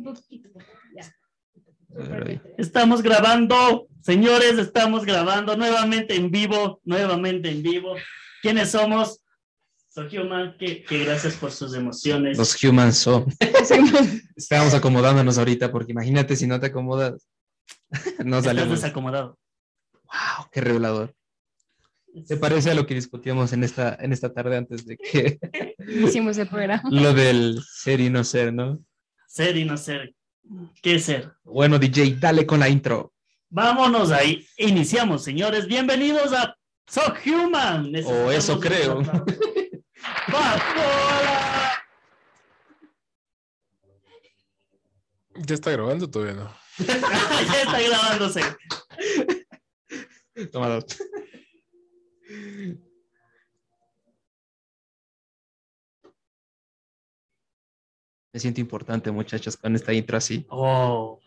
Un poquito. Ya. Estamos grabando, señores, estamos grabando nuevamente en vivo, nuevamente en vivo. ¿Quiénes somos? Soy Human, que, que gracias por sus emociones. Los humans son. Estamos acomodándonos ahorita porque imagínate si no te acomodas. no Estás salimos. desacomodado. Wow, qué revelador. Se parece a lo que discutíamos en esta, en esta tarde antes de que Hicimos el programa. lo del ser y no ser, ¿no? Ser y no ser. ¿Qué ser? Bueno, DJ, dale con la intro. Vámonos ahí. Iniciamos, señores. Bienvenidos a So Human. O eso creo. ¿Ya está grabando todavía no? ya está grabándose. Toma Me siento importante, muchachos, con esta intro así. Oh,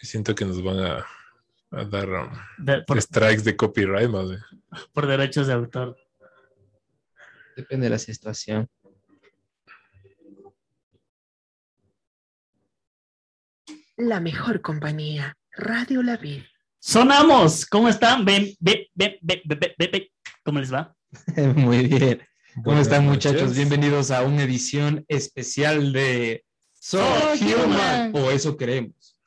Siento que nos van a, a dar um, de- por, strikes de copyright, bien. por derechos de autor. Depende de la situación. La mejor compañía, Radio La Vid. Sonamos. ¿Cómo están? Ven, ven, ven, ven, ven, ven, ven. ¿Cómo les va? Muy bien. ¿Cómo están, noches. muchachos? Bienvenidos a una edición especial de So So Human, Human. o eso queremos.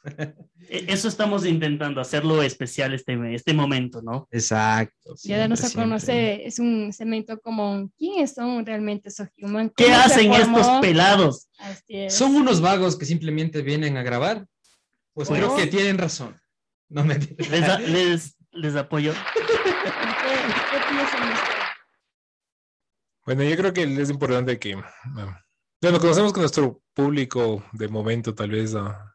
E- Eso estamos intentando, hacerlo especial este, este momento, ¿no? Exacto. Ya darnos a siempre, conocer, es un segmento como quiénes son realmente esos human. ¿Qué hacen estos pelados? Así es. ¿Son unos vagos que simplemente vienen a grabar? Pues creo que tienen razón. No me Les, les, les apoyo. ¿Qué, qué piensan ustedes? Bueno, yo creo que es importante que, bueno, conocemos que nuestro público de momento tal vez ah,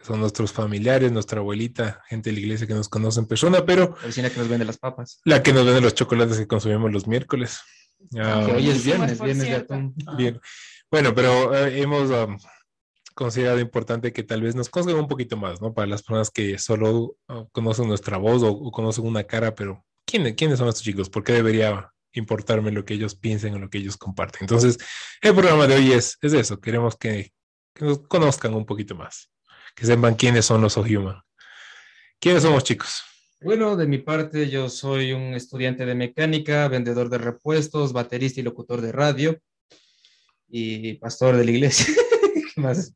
son nuestros familiares, nuestra abuelita, gente de la iglesia que nos conoce en persona, pero La vecina que nos vende las papas. la que nos vende los chocolates que consumimos los miércoles. Ah, Que hoy es viernes, viernes de atún. Bien. Bueno, pero eh, hemos um, considerado importante que tal vez nos conozcan un poquito más, ¿no? Para las personas que solo uh, conocen nuestra voz o, o conocen una cara, pero ¿quiénes, ¿quiénes son estos chicos? ¿Por qué debería importarme lo que ellos piensen o lo que ellos comparten? Entonces, el programa de hoy es, es eso. Queremos que, que nos conozcan un poquito más, que sepan quiénes son los Human. ¿Quiénes somos, chicos? Bueno, de mi parte, yo soy un estudiante de mecánica, vendedor de repuestos, baterista y locutor de radio y pastor de la iglesia. ¿Qué más?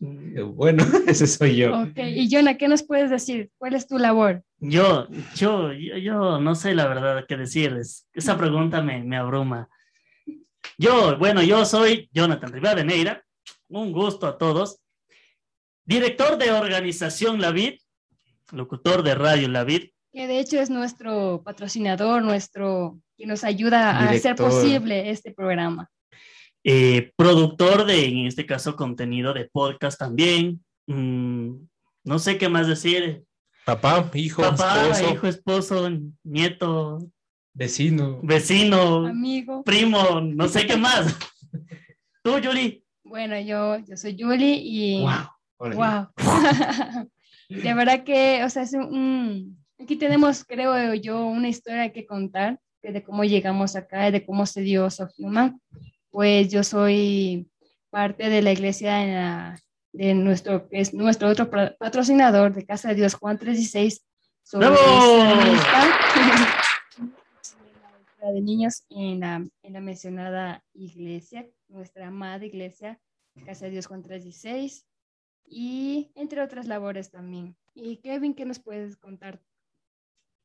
Bueno, ese soy yo. Ok, y Jonah, ¿qué nos puedes decir? ¿Cuál es tu labor? Yo, yo, yo, yo no sé la verdad qué decir. Es- Esa pregunta me, me abruma. Yo, bueno, yo soy Jonathan Rivadeneira. Un gusto a todos. Director de organización La Vid, locutor de radio La Vid. Que de hecho es nuestro patrocinador, nuestro que nos ayuda a hacer posible este programa. Eh, productor de, en este caso, contenido de podcast también. Mm, no sé qué más decir. Papá, hijo, Papá, esposo. hijo, esposo, nieto, Vecino. vecino, Amigo. primo, no sé qué más. Tú, Yuri. Bueno, yo, yo soy Julie y Hola. wow. De verdad que, o sea, es un, aquí tenemos, creo yo, una historia que contar que de cómo llegamos acá, de cómo se dio Sohuman. Pues yo soy parte de la iglesia en la- de nuestro, es nuestro otro patrocinador de Casa de Dios, Juan 36. sobre la de niños en la, en la mencionada iglesia, nuestra amada iglesia, Casa de Dios Juan 36, y entre otras labores también. Y Kevin, ¿qué nos puedes contar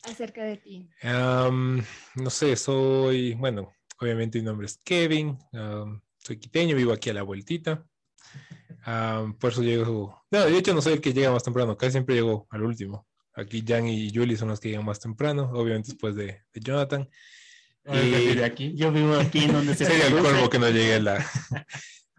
acerca de ti? No sé, soy, bueno, obviamente mi nombre es Kevin, am, soy quiteño, vivo aquí a la vueltita. Am, por eso llego, no, de hecho no soy el que llega más temprano, casi siempre llego al último. Aquí Jan y Julie son los que llegan más temprano, obviamente después de, de Jonathan. Y de aquí. Yo vivo aquí en donde se Sería el cuervo que no llegue a la...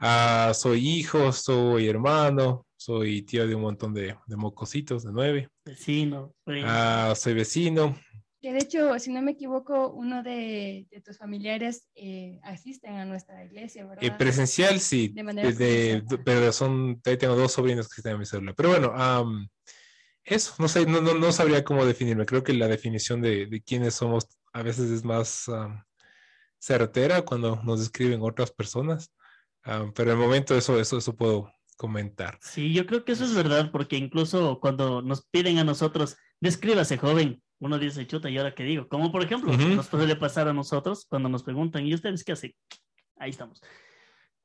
Ah, soy hijo, soy hermano, soy tío de un montón de, de mocositos, de nueve. Vecino, primo. Ah, soy vecino, Que de hecho, si no me equivoco, uno de, de tus familiares eh, asisten a nuestra iglesia, ¿verdad? Eh, presencial, sí, De manera desde- presencial. pero son, ahí tengo dos sobrinos que están en mi celular. Pero bueno, am, eso, no sé, no, no, no sabría cómo definirme. Creo que la definición de, de quiénes somos a veces es más am, certera cuando nos describen otras personas. Am, pero en el momento eso, eso, eso puedo comentar. Sí, yo creo que eso es verdad, porque incluso cuando nos piden a nosotros, descríbase joven, uno dice, chuta, ¿y ahora qué digo? Como por ejemplo, Ujú. nos puede pasar a nosotros cuando nos preguntan, ¿y ustedes qué hacen? Ahí estamos.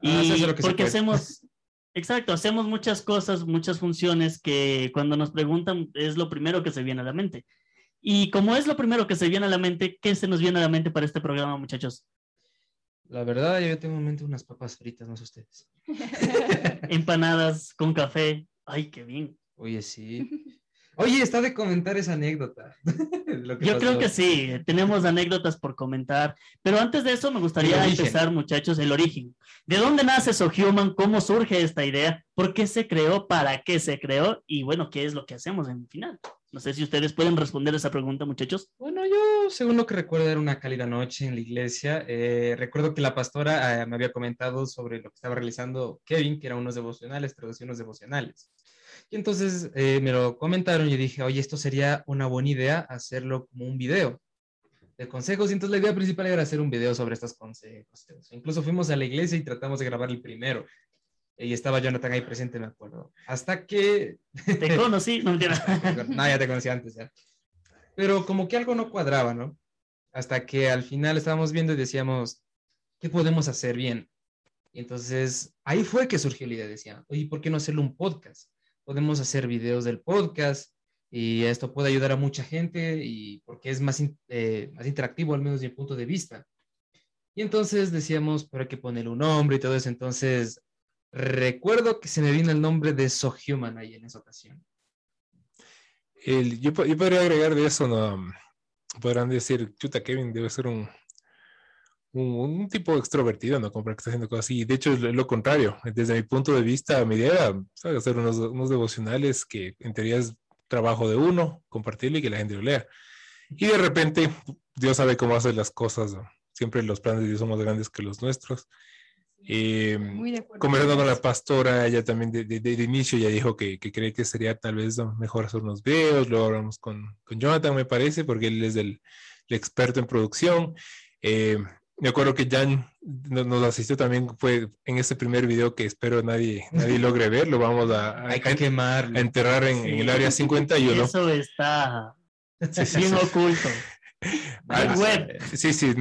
Y Ah, hace lo que porque hacemos, exacto, hacemos muchas cosas, muchas funciones que cuando nos preguntan es lo primero que se viene a la mente. Y como es lo primero que se viene a la mente, ¿qué se nos viene a la mente para este programa, muchachos? La verdad, yo tengo en mente unas papas fritas, no sé ustedes. Empanadas con café. Ay, qué bien. Oye, sí. Oye, está de comentar esa anécdota. Lo que Yo pasó. creo que sí, tenemos anécdotas por comentar, pero antes de eso me gustaría empezar, muchachos, el origen. ¿De dónde nace SoHuman? ¿Cómo surge esta idea? ¿Por qué se creó? ¿Para qué se creó? Y bueno, ¿qué es lo que hacemos en el final? No sé si ustedes pueden responder esa pregunta, muchachos. Bueno, yo, según lo que recuerdo, era una cálida noche en la iglesia. Eh, recuerdo que la pastora eh, me había comentado sobre lo que estaba realizando Kevin, que eran unos devocionales, traducciones devocionales. Y entonces eh, me lo comentaron y dije, oye, esto sería una buena idea hacerlo como un video de consejos. Y entonces la idea principal era hacer un video sobre estos consejos. Incluso fuimos a la iglesia y tratamos de grabar el primero. Y estaba Jonathan ahí presente, me acuerdo. Hasta que Te conocí, no no, ya te conocía antes ya. Pero como que algo no cuadraba, ¿no? Hasta que al final estábamos viendo y decíamos, ¿qué podemos hacer bien? Y entonces ahí fue que surgió la idea. Decía, oye, ¿por qué no hacerlo un podcast? Podemos hacer videos del podcast y esto puede ayudar a mucha gente y porque es más, eh, más interactivo, al menos desde mi punto de vista. Y entonces decíamos, pero hay que ponerle un nombre y todo eso. Entonces recuerdo que se me vino el nombre de So Human ahí en esa ocasión. El- yo, yo podría agregar de eso, ¿no? Podrán decir, chuta, Kevin debe ser un, un, un tipo extrovertido, ¿no? Como para que está haciendo cosas así. De hecho, es lo, lo contrario. Desde mi punto de vista, mi idea era ¿sabes? hacer unos, unos devocionales que en teoría es trabajo de uno, compartirlo y que la gente lo lea. Y de repente, Dios sabe cómo hacer las cosas. ¿no? Siempre los planes de Dios son más grandes que los nuestros. Eh, conversando con la pastora, ella también de, de- de inicio ya dijo que, que cree que sería tal vez mejor hacer unos videos, luego hablamos con, con Jonathan, me parece, porque él es el, el experto en producción. Eh, me acuerdo que Jan no- nos asistió también, fue en ese primer video que espero nadie, nadie logre ver, lo vamos a, a- Hay que a enterrar en, en el área 51. Eso está Sí, sí, bien sí. oculto. Ah, web. Sí, sí,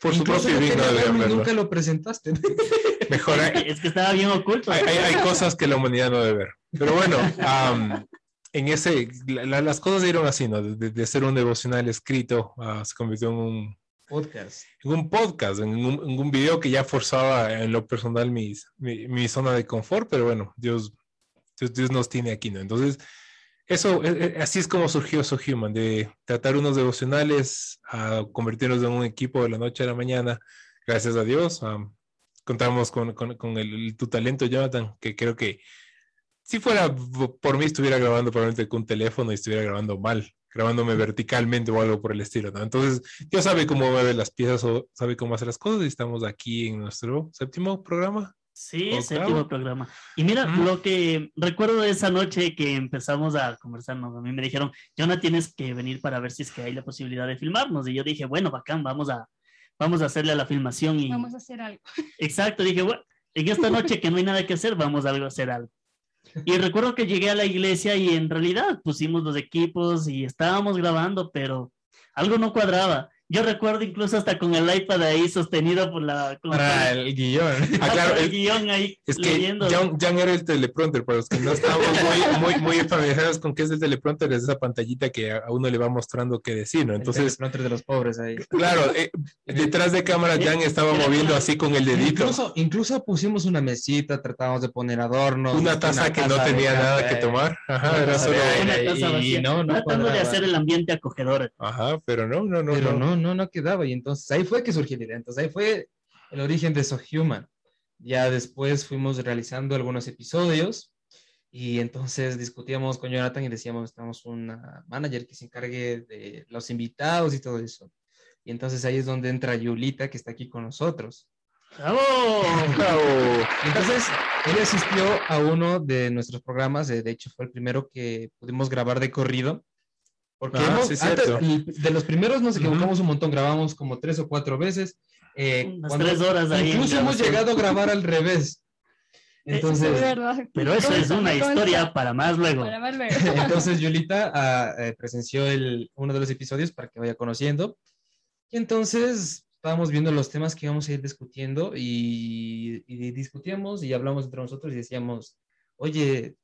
por su propio bien no nunca lo presentaste. Mejor hay, Es que estaba bien oculto. hay, hay- hay cosas que la humanidad no debe ver. Pero bueno, am, en ese, la- la- las cosas dieron así, ¿no? De, de ser un devocional escrito, ah, se convirtió en un, Podcast. en un podcast, en un, video que ya forzaba en lo personal mi, mi zona de confort, pero bueno, Dios, Dios, nos tiene aquí, ¿no? Entonces, eso, eh, eh, así es como surgió So Human, de tratar unos devocionales a convertirnos en un equipo de la noche a la mañana, gracias a Dios. am, contamos con, con- con el, tu talento, Jonathan, que creo que si fuera por mí estuviera grabando probablemente con un teléfono y estuviera grabando mal, grabándome verticalmente o algo por el estilo, ¿no? Entonces, Dios sabe cómo mueve las piezas o sabe cómo hacer las cosas y estamos aquí en nuestro séptimo programa. Sí, Octavo. séptimo programa. Y mira, Ujú. lo que recuerdo de esa noche que empezamos a conversar, ¿no? a mí me dijeron, Jonah, tienes que venir para ver si es que hay la posibilidad de filmarnos. Y yo dije, bueno, bacán, vamos a, vamos a hacerle a la filmación. Y Vamos a hacer algo. exacto, dije, bueno, en esta noche que no hay nada que hacer, vamos a algo- hacer algo. Y recuerdo que llegué a la iglesia y en realidad pusimos los equipos y estábamos grabando, pero algo no cuadraba. Yo recuerdo incluso hasta con el iPad ahí sostenido por la... con- Para el guion. Ah, claro, el es- guion ahí Es que leyendo. Jan, Jan era el teleprompter, para los que no estamos muy, muy, muy familiarizados con qué es el teleprompter, es esa pantallita que a uno le va mostrando qué decir, ¿no? Entonces, Entonces, de los pobres ahí. claro, eh, detrás de cámara Jan estaba moviendo así con el dedito. Incluso, incluso pusimos una mesita, tratábamos de poner adornos. Una taza que no taza de tenía nada que tomar. Ajá, Una era solo. Una taza vacía, y no, no tratando de hacer el ambiente acogedor. Ajá, pero no, no, no. Pero no. no, no, no quedaba. Y entonces ahí fue que surgió la idea. Entonces ahí fue el origen de So Human. Ya después fuimos realizando algunos episodios y entonces discutíamos con Jonathan y decíamos, necesitamos una manager que se encargue de los invitados y todo eso. Y entonces ahí es donde entra Yulita, que está aquí con nosotros. ¡Bravo! Entonces, él asistió a uno de nuestros programas, de hecho fue el primero que pudimos grabar de corrido. Porque Ah, hemos- sí, antes- de los primeros nos equivocamos un montón, grabamos como tres o cuatro veces. eh, Unas cuando- tres horas ahí. Incluso hemos llegado a grabar al revés. Entonces, es verdad. Pero eso es una historia para más luego. Para más luego. Entonces Yulita ah, eh, presenció el, uno de los episodios para que vaya conociendo. Y entonces estábamos viendo los temas que íbamos a ir discutiendo y, y discutíamos y hablamos entre nosotros y decíamos, oye,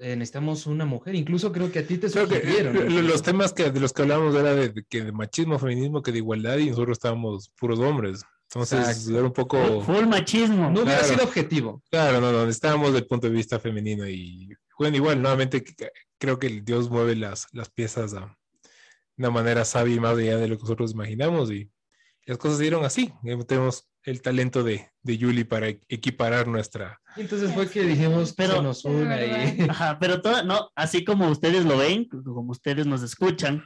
eh, necesitamos una mujer. Incluso creo que a ti te que sugirieron. ¿no? los temas que, de los que hablábamos era de, de que de machismo, feminismo, que de igualdad y nosotros estábamos puros hombres. Entonces Exacto. era un poco... Full machismo. No hubiera Claro. sido objetivo. Claro, no, no, estábamos del punto de vista femenino y bueno, igual, nuevamente creo que Dios mueve las, las piezas a de una manera sabia y más allá de lo que nosotros imaginamos y las cosas se dieron así. Tenemos el talento de, de Yuli para e- equiparar nuestra... Y entonces fue que dijimos, Pero- pero nos una y... Ajá, pero todo, no, así como ustedes lo ven, como ustedes nos escuchan,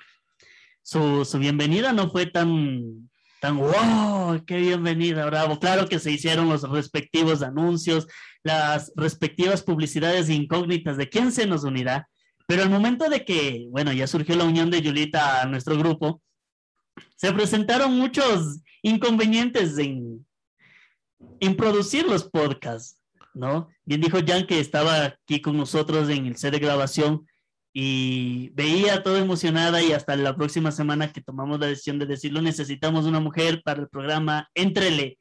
su, su bienvenida no fue tan, tan, wow, qué bienvenida, bravo. Claro que se hicieron los respectivos anuncios, las respectivas publicidades incógnitas de quién se nos unirá, pero al momento de que, bueno, ya surgió la unión de Yulita a nuestro grupo, se presentaron muchos inconvenientes en, en producir los podcasts. ¿no? Bien dijo Jan que estaba aquí con nosotros en el set de grabación y veía todo emocionada y hasta la próxima semana que tomamos la decisión de decirlo, necesitamos una mujer para el programa, entrele.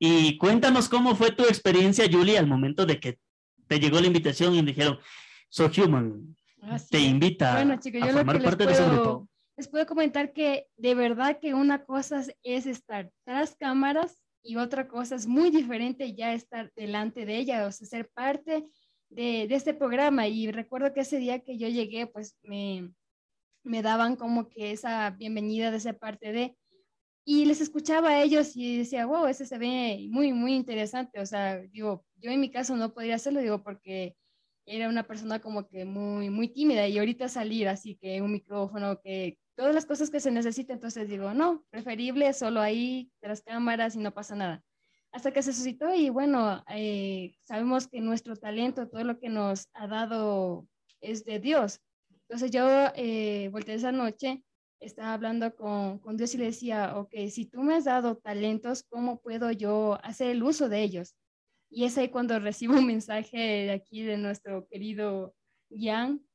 Y cuéntanos cómo fue tu experiencia, Julie, al momento de que te llegó la invitación y dijeron, So Human Así te invita Bueno, chicos, a formar parte de su puedo- grupo. Les puedo comentar que de verdad que una cosa es- es estar tras cámaras y otra cosa es muy diferente ya estar delante de ella, o sea, ser parte de, de este programa. Y recuerdo que ese día que yo llegué, pues me, me daban como que esa bienvenida de ser parte de... Y les escuchaba a ellos y decía, wow, ese se ve muy, muy interesante. O sea, digo, yo en mi caso no podría hacerlo, digo, porque era una persona como que muy, muy tímida y ahorita salir así que un micrófono, que todas las cosas que se necesitan, entonces digo, no, preferible solo ahí, tras cámaras y no pasa nada. Hasta que se suscitó y bueno, eh, sabemos que nuestro talento, todo lo que nos ha dado es de Dios. Entonces yo eh, volteé esa noche, estaba hablando con, con Dios y le decía, ok, si tú me has dado talentos, ¿cómo puedo yo hacer el uso de ellos? Y es ahí cuando recibo un mensaje de aquí de nuestro querido Jan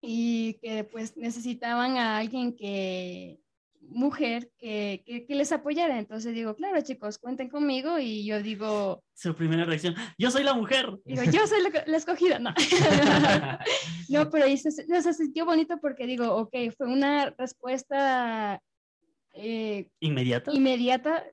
y que pues necesitaban a alguien que, mujer, que, que, que les apoyara. Entonces digo, claro chicos, cuenten conmigo y yo digo, Su primera reacción, yo soy la mujer. digo yo soy la, la escogida, no. no, pero ahí se, se, sintió bonito porque digo, ok, fue una respuesta eh, Inmediato. inmediata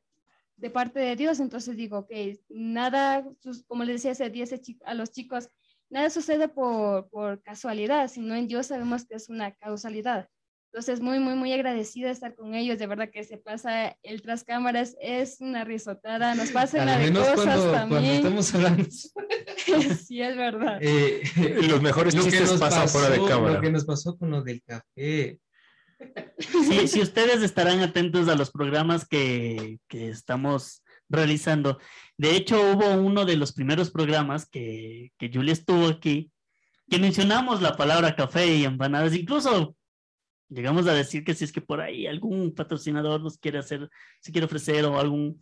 de parte de Dios. Entonces digo, ok, nada, sus- como les decía hace días a chi- a los chicos, nada sucede por, por casualidad, sino en Dios sabemos que es una causalidad. Entonces, muy, muy, muy agradecida de estar con ellos. De verdad que se pasa el tras cámaras, es una risotada, nos pasa Al la de cosas cuando, cuando también. estamos hablando. sí, es verdad. eh, Los mejores lo chistes pasan fuera de cámara. Lo que nos pasó con lo del café. Sí, si ustedes estarán atentos a los programas que, que estamos realizando. De hecho, hubo uno de los primeros programas que, que Julia estuvo aquí, que mencionamos la palabra café y empanadas. Incluso llegamos a decir que si es que por ahí algún patrocinador nos quiere hacer, si quiere ofrecer o algún,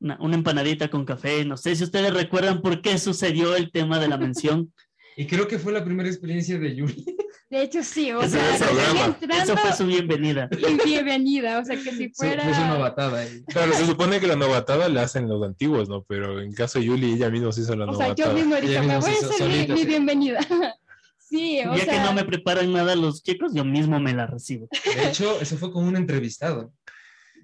una, una empanadita con café. No sé si ustedes recuerdan por qué sucedió el tema de la mención. Y creo que fue la primera experiencia de Yuri. De hecho, sí, o Ese sea, entrando Eso fue su bienvenida. y bienvenida, o sea, que si Fue fuera... fue su novatada. ahí. Claro, se supone que la novatada la hacen los antiguos, ¿no? Pero en caso de Yuli, ella misma se hizo la O sea, novatada. yo mismo dije, Ella me voy a hacer mi, solita, mi sí. bienvenida. Sí, o Ya sea, que no me preparan nada los chicos, yo mismo me la recibo. De hecho, eso fue con un entrevistado.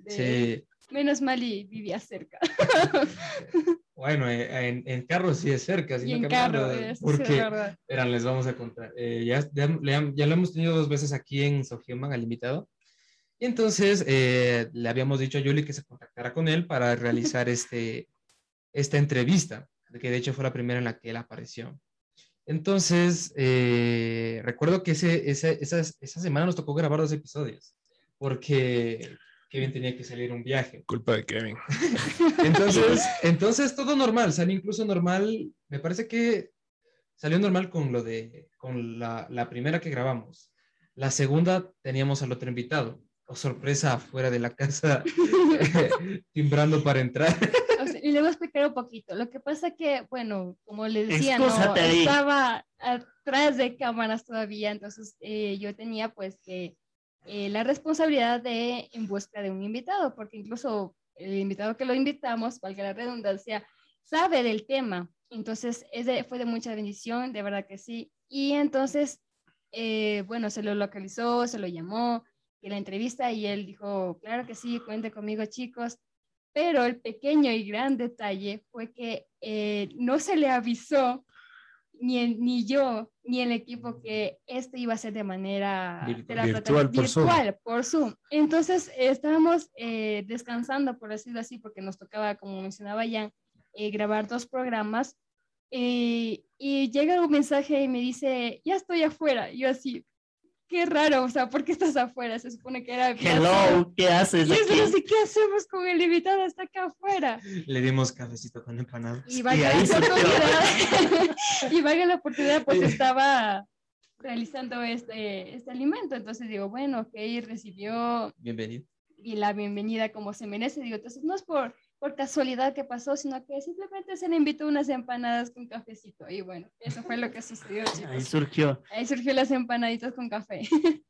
de- Sí. Menos mal y vivía cerca. Bueno, eh, en, en carro sí es cerca, y en carro, sí es porque verdad. Verán, les vamos a contar. Eh, ya, ya, ya lo hemos tenido dos veces aquí en Sofiuman, al invitado. Y entonces eh, le habíamos dicho a Yuli que se contactara con él para realizar este, esta entrevista, que de hecho fue la primera en la que él apareció. Entonces, eh, recuerdo que ese, ese- esa, esa semana nos tocó grabar dos episodios, porque Kevin tenía que salir a un viaje. Culpa de Kevin. Entonces, entonces todo normal, salió incluso normal, me parece que salió normal con lo de, con la, la primera que grabamos. La segunda teníamos al otro invitado, o sorpresa afuera de la casa, timbrando para entrar. o sea, y le voy a explicar un poquito. Lo que pasa que, bueno, como les decía, no, ahí. estaba atrás de cámaras todavía, entonces eh, yo tenía pues que eh, la responsabilidad de en busca de un invitado, porque incluso el invitado que lo invitamos, valga la redundancia, sabe del tema. Entonces, es fue de mucha bendición, de verdad que sí. Y entonces, eh, bueno, se lo localizó, se lo llamó, y la entrevista, y él dijo, claro que sí, cuente conmigo, chicos. Pero el pequeño y gran detalle fue que eh, no se le avisó ni, ni yo ni el equipo que esto iba a ser de manera Virtual. de la Virtual plataforma- por Zoom. virtual, por Zoom. Entonces estábamos eh, descansando, por decirlo así, porque nos tocaba, como mencionaba Jan, eh, grabar dos programas. eh, y llega un mensaje y me dice, ya estoy afuera. Yo así, qué raro, o sea, ¿por qué estás afuera? Se supone que era... Hello, ¿qué haces Y así, ¿qué hacemos con el invitado? Está acá afuera. Le dimos cafecito con empanadas. Y valga ahí la oportunidad, y valga la oportunidad, pues estaba realizando este, este alimento. Entonces digo, bueno, ok, recibió Bienvenido. y la bienvenida como se merece. Digo, entonces no es por, por casualidad que pasó, sino que simplemente se le invitó unas empanadas con cafecito. Y bueno, eso fue lo que sucedió, Ahí chicos. surgió. Ahí surgió las empanaditas con café.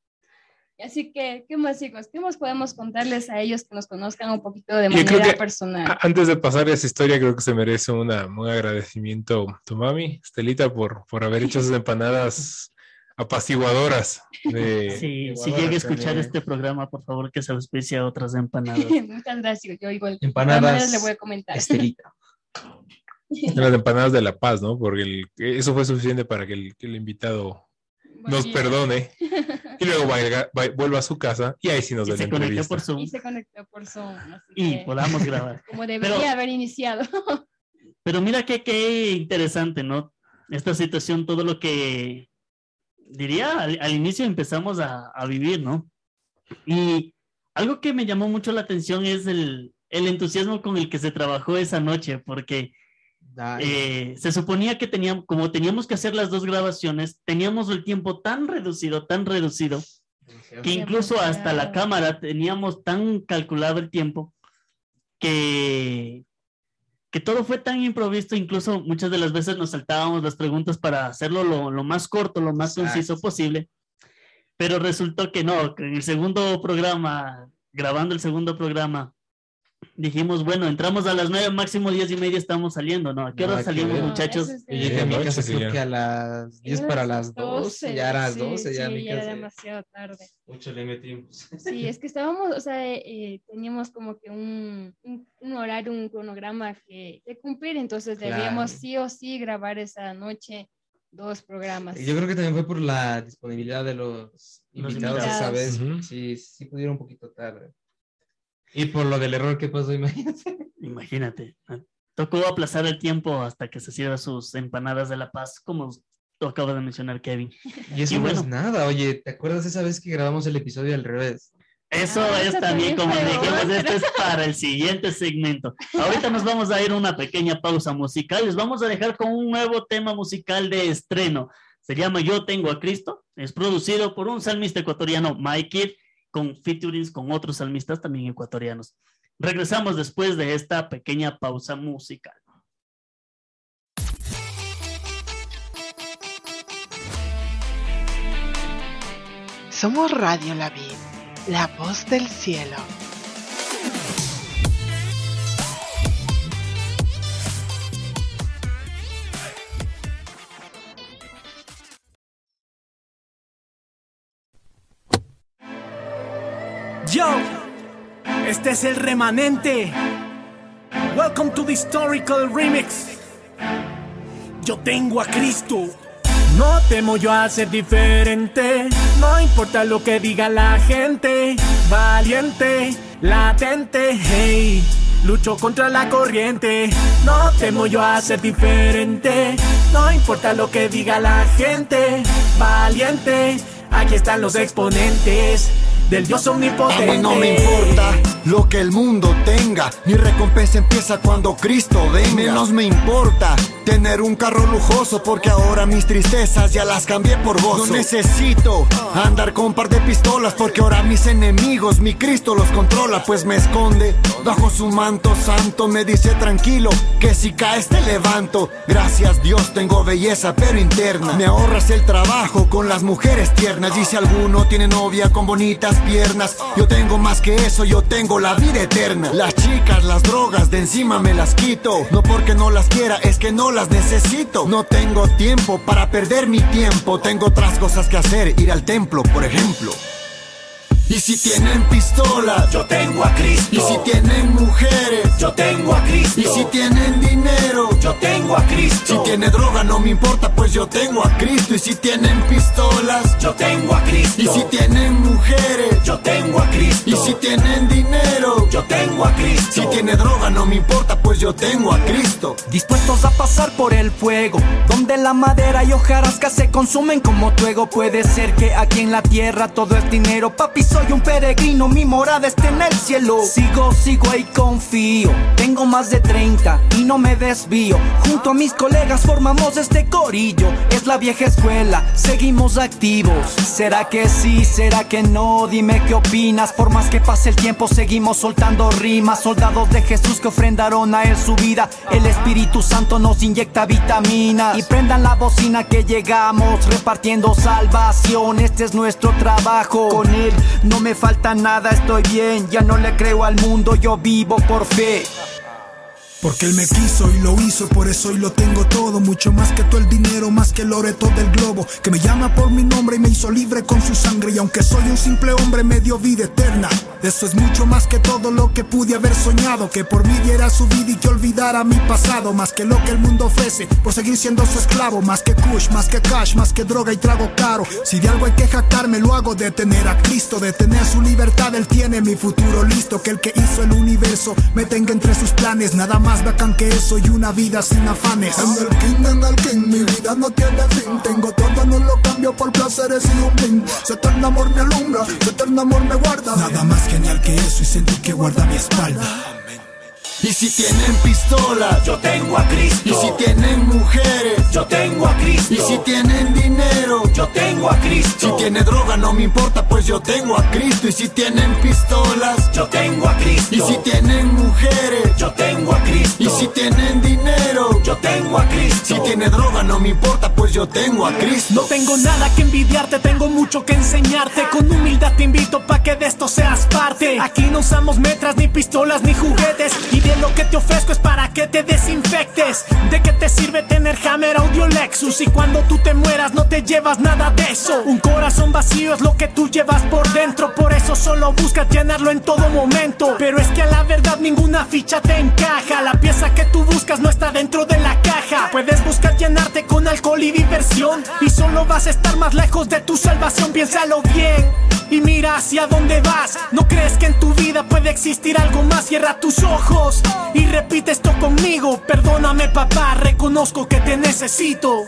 Así que, ¿qué más, chicos? ¿Qué más podemos contarles a ellos que nos conozcan un poquito de Yo creo manera que- personal? Antes de pasar esa historia, creo que se merece una, un agradecimiento tu mami, Estelita, por, por haber hecho esas empanadas apaciguadoras. De, Sí, si llega a escuchar carne. este programa, por favor, que se auspicie a otras empanadas. Muchas gracias. Yo igual. de Empanadas le voy a comentar. Estelita. Las empanadas de La Paz, ¿no? Porque el- eso fue suficiente para que el, que el invitado nos perdone y luego vaya- va- vuelva a su casa y ahí sí nos Y da la se conectó entrevista. por Zoom Y se conectó por Zoom. Así y que, podamos grabar. como debería Pero- haber iniciado. Pero mira que qué interesante, ¿no? Esta situación, todo lo que diría al, al inicio empezamos a, a vivir, ¿no? Y algo que me llamó mucho la atención es el, el entusiasmo con el que se trabajó esa noche, porque eh, se suponía que teníamos, como teníamos que hacer las dos grabaciones, teníamos el tiempo tan reducido, tan reducido, que incluso hasta la cámara teníamos tan calculado el tiempo que, que todo fue tan improvisto, incluso muchas de las veces nos saltábamos las preguntas para hacerlo lo, lo más corto, lo más Exacto. conciso posible, pero resultó que no, que en el segundo programa, grabando el segundo programa, dijimos, bueno, entramos a las nueve, máximo diez y media estamos saliendo, ¿no? ¿A qué hora salimos, muchachos? es Yo llegué a mi casa sí, creo que a las 10 para las 12, ya eran las 12, ya a sí, mi ya era casa. demasiado tarde. Mucho le metimos. Sí, es que estábamos, o sea, eh, teníamos como que un, un, un horario, un cronograma que, cumplir, entonces debíamos sí o sí grabar esa noche dos programas. Yo creo que también fue por la disponibilidad de los Los invitados esa invitados. vez. Sí, sí pudieron un poquito tarde. Y por lo del error que pasó, imagínate. Imagínate. ¿no? Tocó aplazar el tiempo hasta que se hicieran sus empanadas de La Paz, como tú acabas de mencionar, Kevin. Y eso Y no es nada. Oye, ¿te acuerdas esa vez que grabamos el episodio al revés? Eso Ah, es también, como dijimos, esto es para el siguiente segmento. Ahorita nos vamos a ir a una pequeña pausa musical. Les vamos a dejar con un nuevo tema musical de estreno. Se llama Yo Tengo a Cristo. Es producido por un salmista ecuatoriano, Mike con featurings con otros salmistas también ecuatorianos. Regresamos después de esta pequeña pausa musical. Somos Radio La Vid, la voz del cielo. Yo, este es el remanente. Welcome to the historical remix. Yo tengo a Cristo. No temo yo a ser diferente. No importa lo que diga la gente. Valiente, latente, hey. Lucho contra la corriente. No temo yo a ser diferente. No importa lo que diga la gente. Valiente, aquí están los exponentes. Del Dios omnipotente. No me importa lo que el mundo tenga, mi recompensa empieza cuando Cristo venga. Menos me importa tener un carro lujoso porque ahora mis tristezas ya las cambié por gozo. No necesito andar con par de pistolas porque ahora mis enemigos mi Cristo los controla pues me esconde bajo su manto santo me dice tranquilo que si caes te levanto. Gracias Dios tengo belleza pero interna. Me ahorras el trabajo con las mujeres tiernas y si alguno tiene novia con bonitas piernas, yo tengo más que eso, yo tengo la vida eterna. Las chicas, las drogas de encima me las quito. No porque no las quiera, es que no las necesito. No tengo tiempo para perder mi tiempo. Tengo otras cosas que hacer, ir al templo, por ejemplo. Y si tienen pistolas, yo tengo a Cristo. Y si tienen mujeres, yo tengo a Cristo. Y si tienen dinero, yo tengo a Cristo. Si tiene droga no me importa, pues yo tengo a Cristo. Y si tienen pistolas, yo tengo a Cristo. Y si tienen mujeres, yo tengo a Cristo. Y si tienen dinero, yo tengo a Cristo. Si tiene droga no me importa, pues yo tengo a Cristo. Dispuestos a pasar por el fuego, donde la madera y hojarasca se consumen como tu ego. Puede ser que aquí en la tierra todo es dinero, papi. Soy un peregrino, mi morada está en el cielo. Sigo, sigo y confío. Tengo más de 30 y no me desvío. Junto a mis colegas formamos este corillo. Es la vieja escuela, seguimos activos. ¿Será que sí? ¿Será que no? Dime qué opinas. Por más que pase el tiempo, seguimos soltando rimas. Soldados de Jesús que ofrendaron a él su vida. El Espíritu Santo nos inyecta vitaminas. Y prendan la bocina que llegamos repartiendo salvación. Este es nuestro trabajo. Con él no me falta nada, estoy bien. Ya no le creo al mundo, yo vivo por fe. Porque él me quiso y lo hizo, por eso hoy lo tengo todo. Mucho más que todo el dinero, más que el oreto del globo. Que me llama por mi nombre y me hizo libre con su sangre. Y aunque soy un simple hombre, me dio vida eterna. Eso es mucho más que todo lo que pude haber soñado. Que por mí diera su vida y que olvidara mi pasado. Más que lo que el mundo ofrece, por seguir siendo su esclavo. Más que kush, más que cash, más que droga y trago caro. Si de algo hay que jactarme, lo hago de tener a Cristo. De tener su libertad, él tiene mi futuro listo. Que el que hizo el universo me tenga entre sus planes. Nada más más bacán que eso y una vida sin afanes. En el king, en el king, mi vida no tiene fin. Tengo todo, no lo cambio por placeres y un pin. Su eterno amor me alumbra, su eterno amor me guarda. Nada más genial que eso y sentir que guarda mi espalda. Y si tienen pistolas, yo tengo a Cristo. Y si tienen mujeres, yo tengo a Cristo. Y si tienen dinero, yo tengo a Cristo. Si tiene droga no me importa, pues yo tengo a Cristo. Y si tienen pistolas, yo tengo a Cristo. Y si tienen mujeres, yo tengo a Cristo. Y si tienen dinero, yo tengo a Cristo. Si tiene droga no me importa, pues yo tengo a Cristo. No tengo nada que envidiarte, tengo mucho que enseñarte. Con humildad te invito pa' que de esto seas parte. Aquí no usamos metras, ni pistolas, ni juguetes. Y de lo que te ofrezco es para que te desinfectes. ¿De qué te sirve tener Hammer Audio Lexus? Y cuando tú te mueras no te llevas nada de eso. Un corazón vacío es lo que tú llevas por dentro. Por eso solo buscas llenarlo en todo momento. Pero es que a la verdad ninguna ficha te encaja. La pieza que tú buscas no está dentro de la caja. Puedes buscar llenarte con alcohol y diversión. Y solo vas a estar más lejos de tu salvación. Piénsalo bien. Y mira hacia dónde vas. ¿No crees que en tu vida puede existir algo más? Cierra tus ojos y repite esto conmigo. Perdóname, papá, reconozco que te necesito.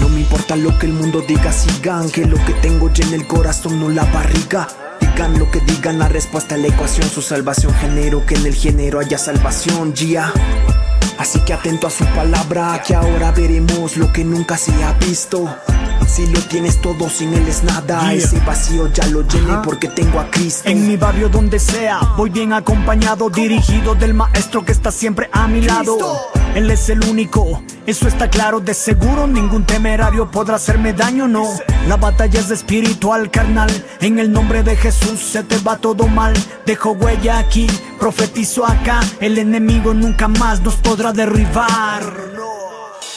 No me importa lo que el mundo diga, sigan que lo que tengo llena el corazón, no la barriga. Digan lo que digan, la respuesta a la ecuación, su salvación genero, que en el género haya salvación, ya. Así que atento a su palabra, que ahora veremos lo que nunca se ha visto. Si lo tienes todo, sin él es nada. Ese vacío ya lo llené porque tengo a Cristo. En mi barrio donde sea, voy bien acompañado, dirigido del maestro que está siempre a mi lado. Él es el único, eso está claro, de seguro ningún temerario podrá hacerme daño, no. La batalla es espiritual, carnal. En el nombre de Jesús se te va todo mal. Dejo huella aquí, profetizo acá. El enemigo nunca más nos podrá derribar.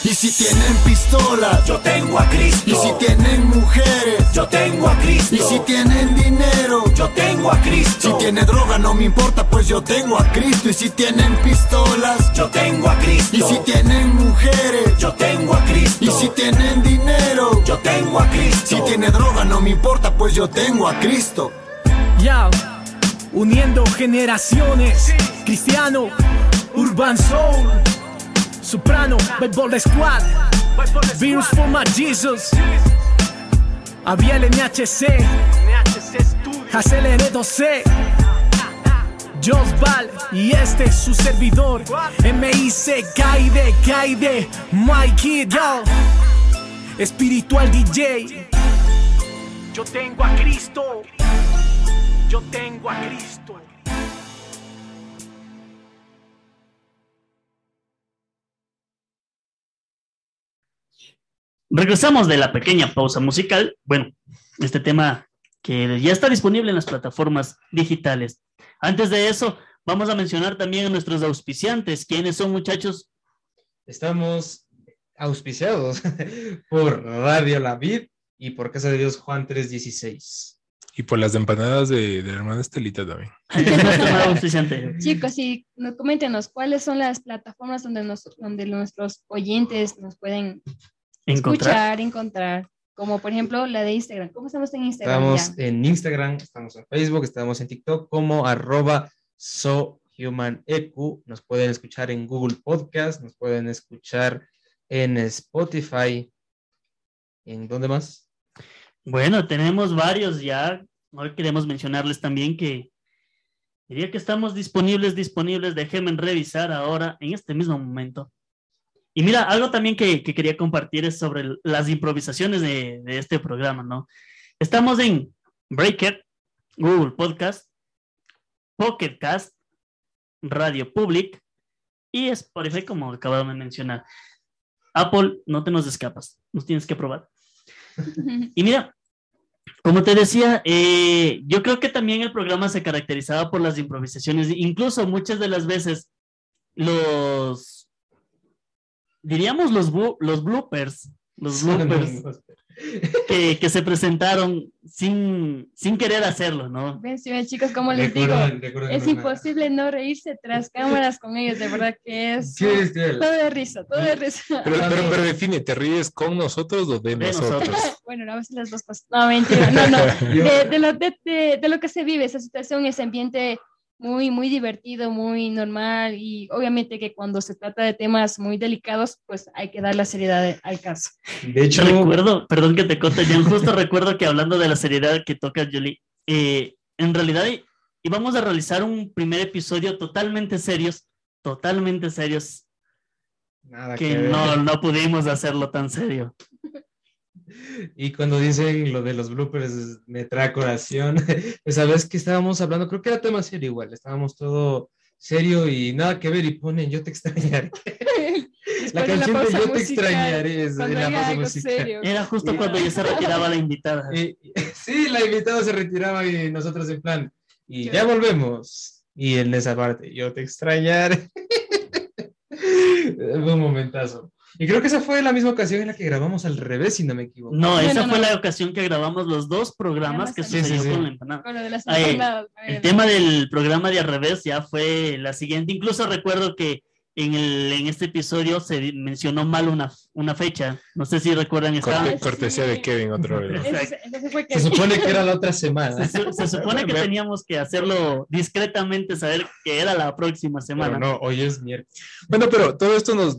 Y si tienen pistolas, yo tengo a Cristo. Y si tienen mujeres, yo tengo a Cristo. Y si tienen dinero, yo tengo a Cristo. Si tiene droga no me importa, pues yo tengo a Cristo. Y si tienen pistolas, yo tengo a Cristo. Y si tienen mujeres, yo tengo a Cristo. Y si tienen dinero, yo tengo a Cristo. Si tiene droga no me importa, pues yo tengo a Cristo. Ya, uniendo generaciones, cristiano, urban soul. Soprano, Baseball Squad, Virus for my Jesus, Aviel NHC, Aceleré 12. Jos Val y este es su servidor. MIC Kaide, Kaide, Mikey, yo. Espiritual DJ. Yo tengo a Cristo. Yo tengo a Cristo. Regresamos de la pequeña pausa musical. Bueno, este tema que ya está disponible en las plataformas digitales. Antes de eso, vamos a mencionar también a nuestros auspiciantes. ¿Quiénes son, muchachos? Estamos auspiciados por Radio La Vid y por Casa de Dios Juan 316. Y por las empanadas de, de la hermana Estelita también. Chicos, sí, no, coméntenos cuáles son las plataformas donde, nos, donde nuestros oyentes nos pueden Encontrar. escuchar, encontrar. Como por ejemplo la de Instagram. ¿Cómo estamos en Instagram? Estamos ya? en Instagram, estamos en Facebook, estamos en TikTok como arroba sohumaneq. Nos pueden escuchar en Google Podcast, nos pueden escuchar en Spotify. ¿En dónde más? Bueno, tenemos varios ya. Hoy queremos mencionarles también que diría que estamos disponibles, disponibles. Déjenme revisar ahora en este mismo momento. Y mira, algo también que, que quería compartir es sobre las improvisaciones de, de este programa, ¿no? Estamos en Breaker, Google Podcast, Pocket Cast, Radio Public y Spotify, como acabamos de mencionar. Apple, no te nos escapas, nos tienes que probar. Y mira, como te decía, eh, yo creo que también el programa se caracterizaba por las improvisaciones, incluso muchas de las veces los, diríamos los, los bloopers, los bloopers que, que se presentaron sin, sin querer hacerlo, ¿no? Ven, sí, ven, chicos, como les digo, es imposible no reírse tras cámaras con ellos, de verdad que es Sí, todo de risa, todo de risa. Pero, pero, pero define, ¿te ríes con nosotros o de, De nosotros? nosotros. Bueno, a veces las dos cosas. No, mentira, no, no. De, de lo, de, de- de lo que se vive, esa situación, ese ambiente muy, muy divertido, muy normal y obviamente que cuando se trata de temas muy delicados, pues hay que dar la seriedad al caso. De hecho, recuerdo, perdón que te corte, Jan, justo recuerdo que hablando de la seriedad que toca Jolie, eh, en realidad íbamos a realizar un primer episodio totalmente serios, totalmente serios, nada que que no, no pudimos hacerlo tan serio. Y cuando dicen lo de los bloopers, me trae corazón. Esa vez que estábamos hablando, creo que era tema serio igual, estábamos todo serio y nada que ver y ponen yo te extrañaré. La de canción de pausa Yo te musical, extrañaré es la pausa musical. Era justo Y- cuando ya se retiraba la invitada. Y- y- sí, la invitada se retiraba y nosotros en plan, y Yo- ya volvemos. Y en esa parte, yo te extrañaré. Fue un momentazo. Y creo que esa fue la misma ocasión en la que grabamos al revés, si no me equivoco. No, esa no, fue no. la ocasión que grabamos los dos programas que Sí, sí, sucedió sí. con la empanada. De Ay, El tema del programa de al revés ya fue la siguiente. Incluso recuerdo que en, el, en este episodio se mencionó mal una, una fecha. No sé si recuerdan. Corte- sí. cortesía de Kevin otra vez. Ese- ese fue que- Se supone que era la otra semana. Se, su- se supone que teníamos que hacerlo discretamente, saber que era la próxima Pero semana. no, hoy es miércoles. Bueno, pero todo esto nos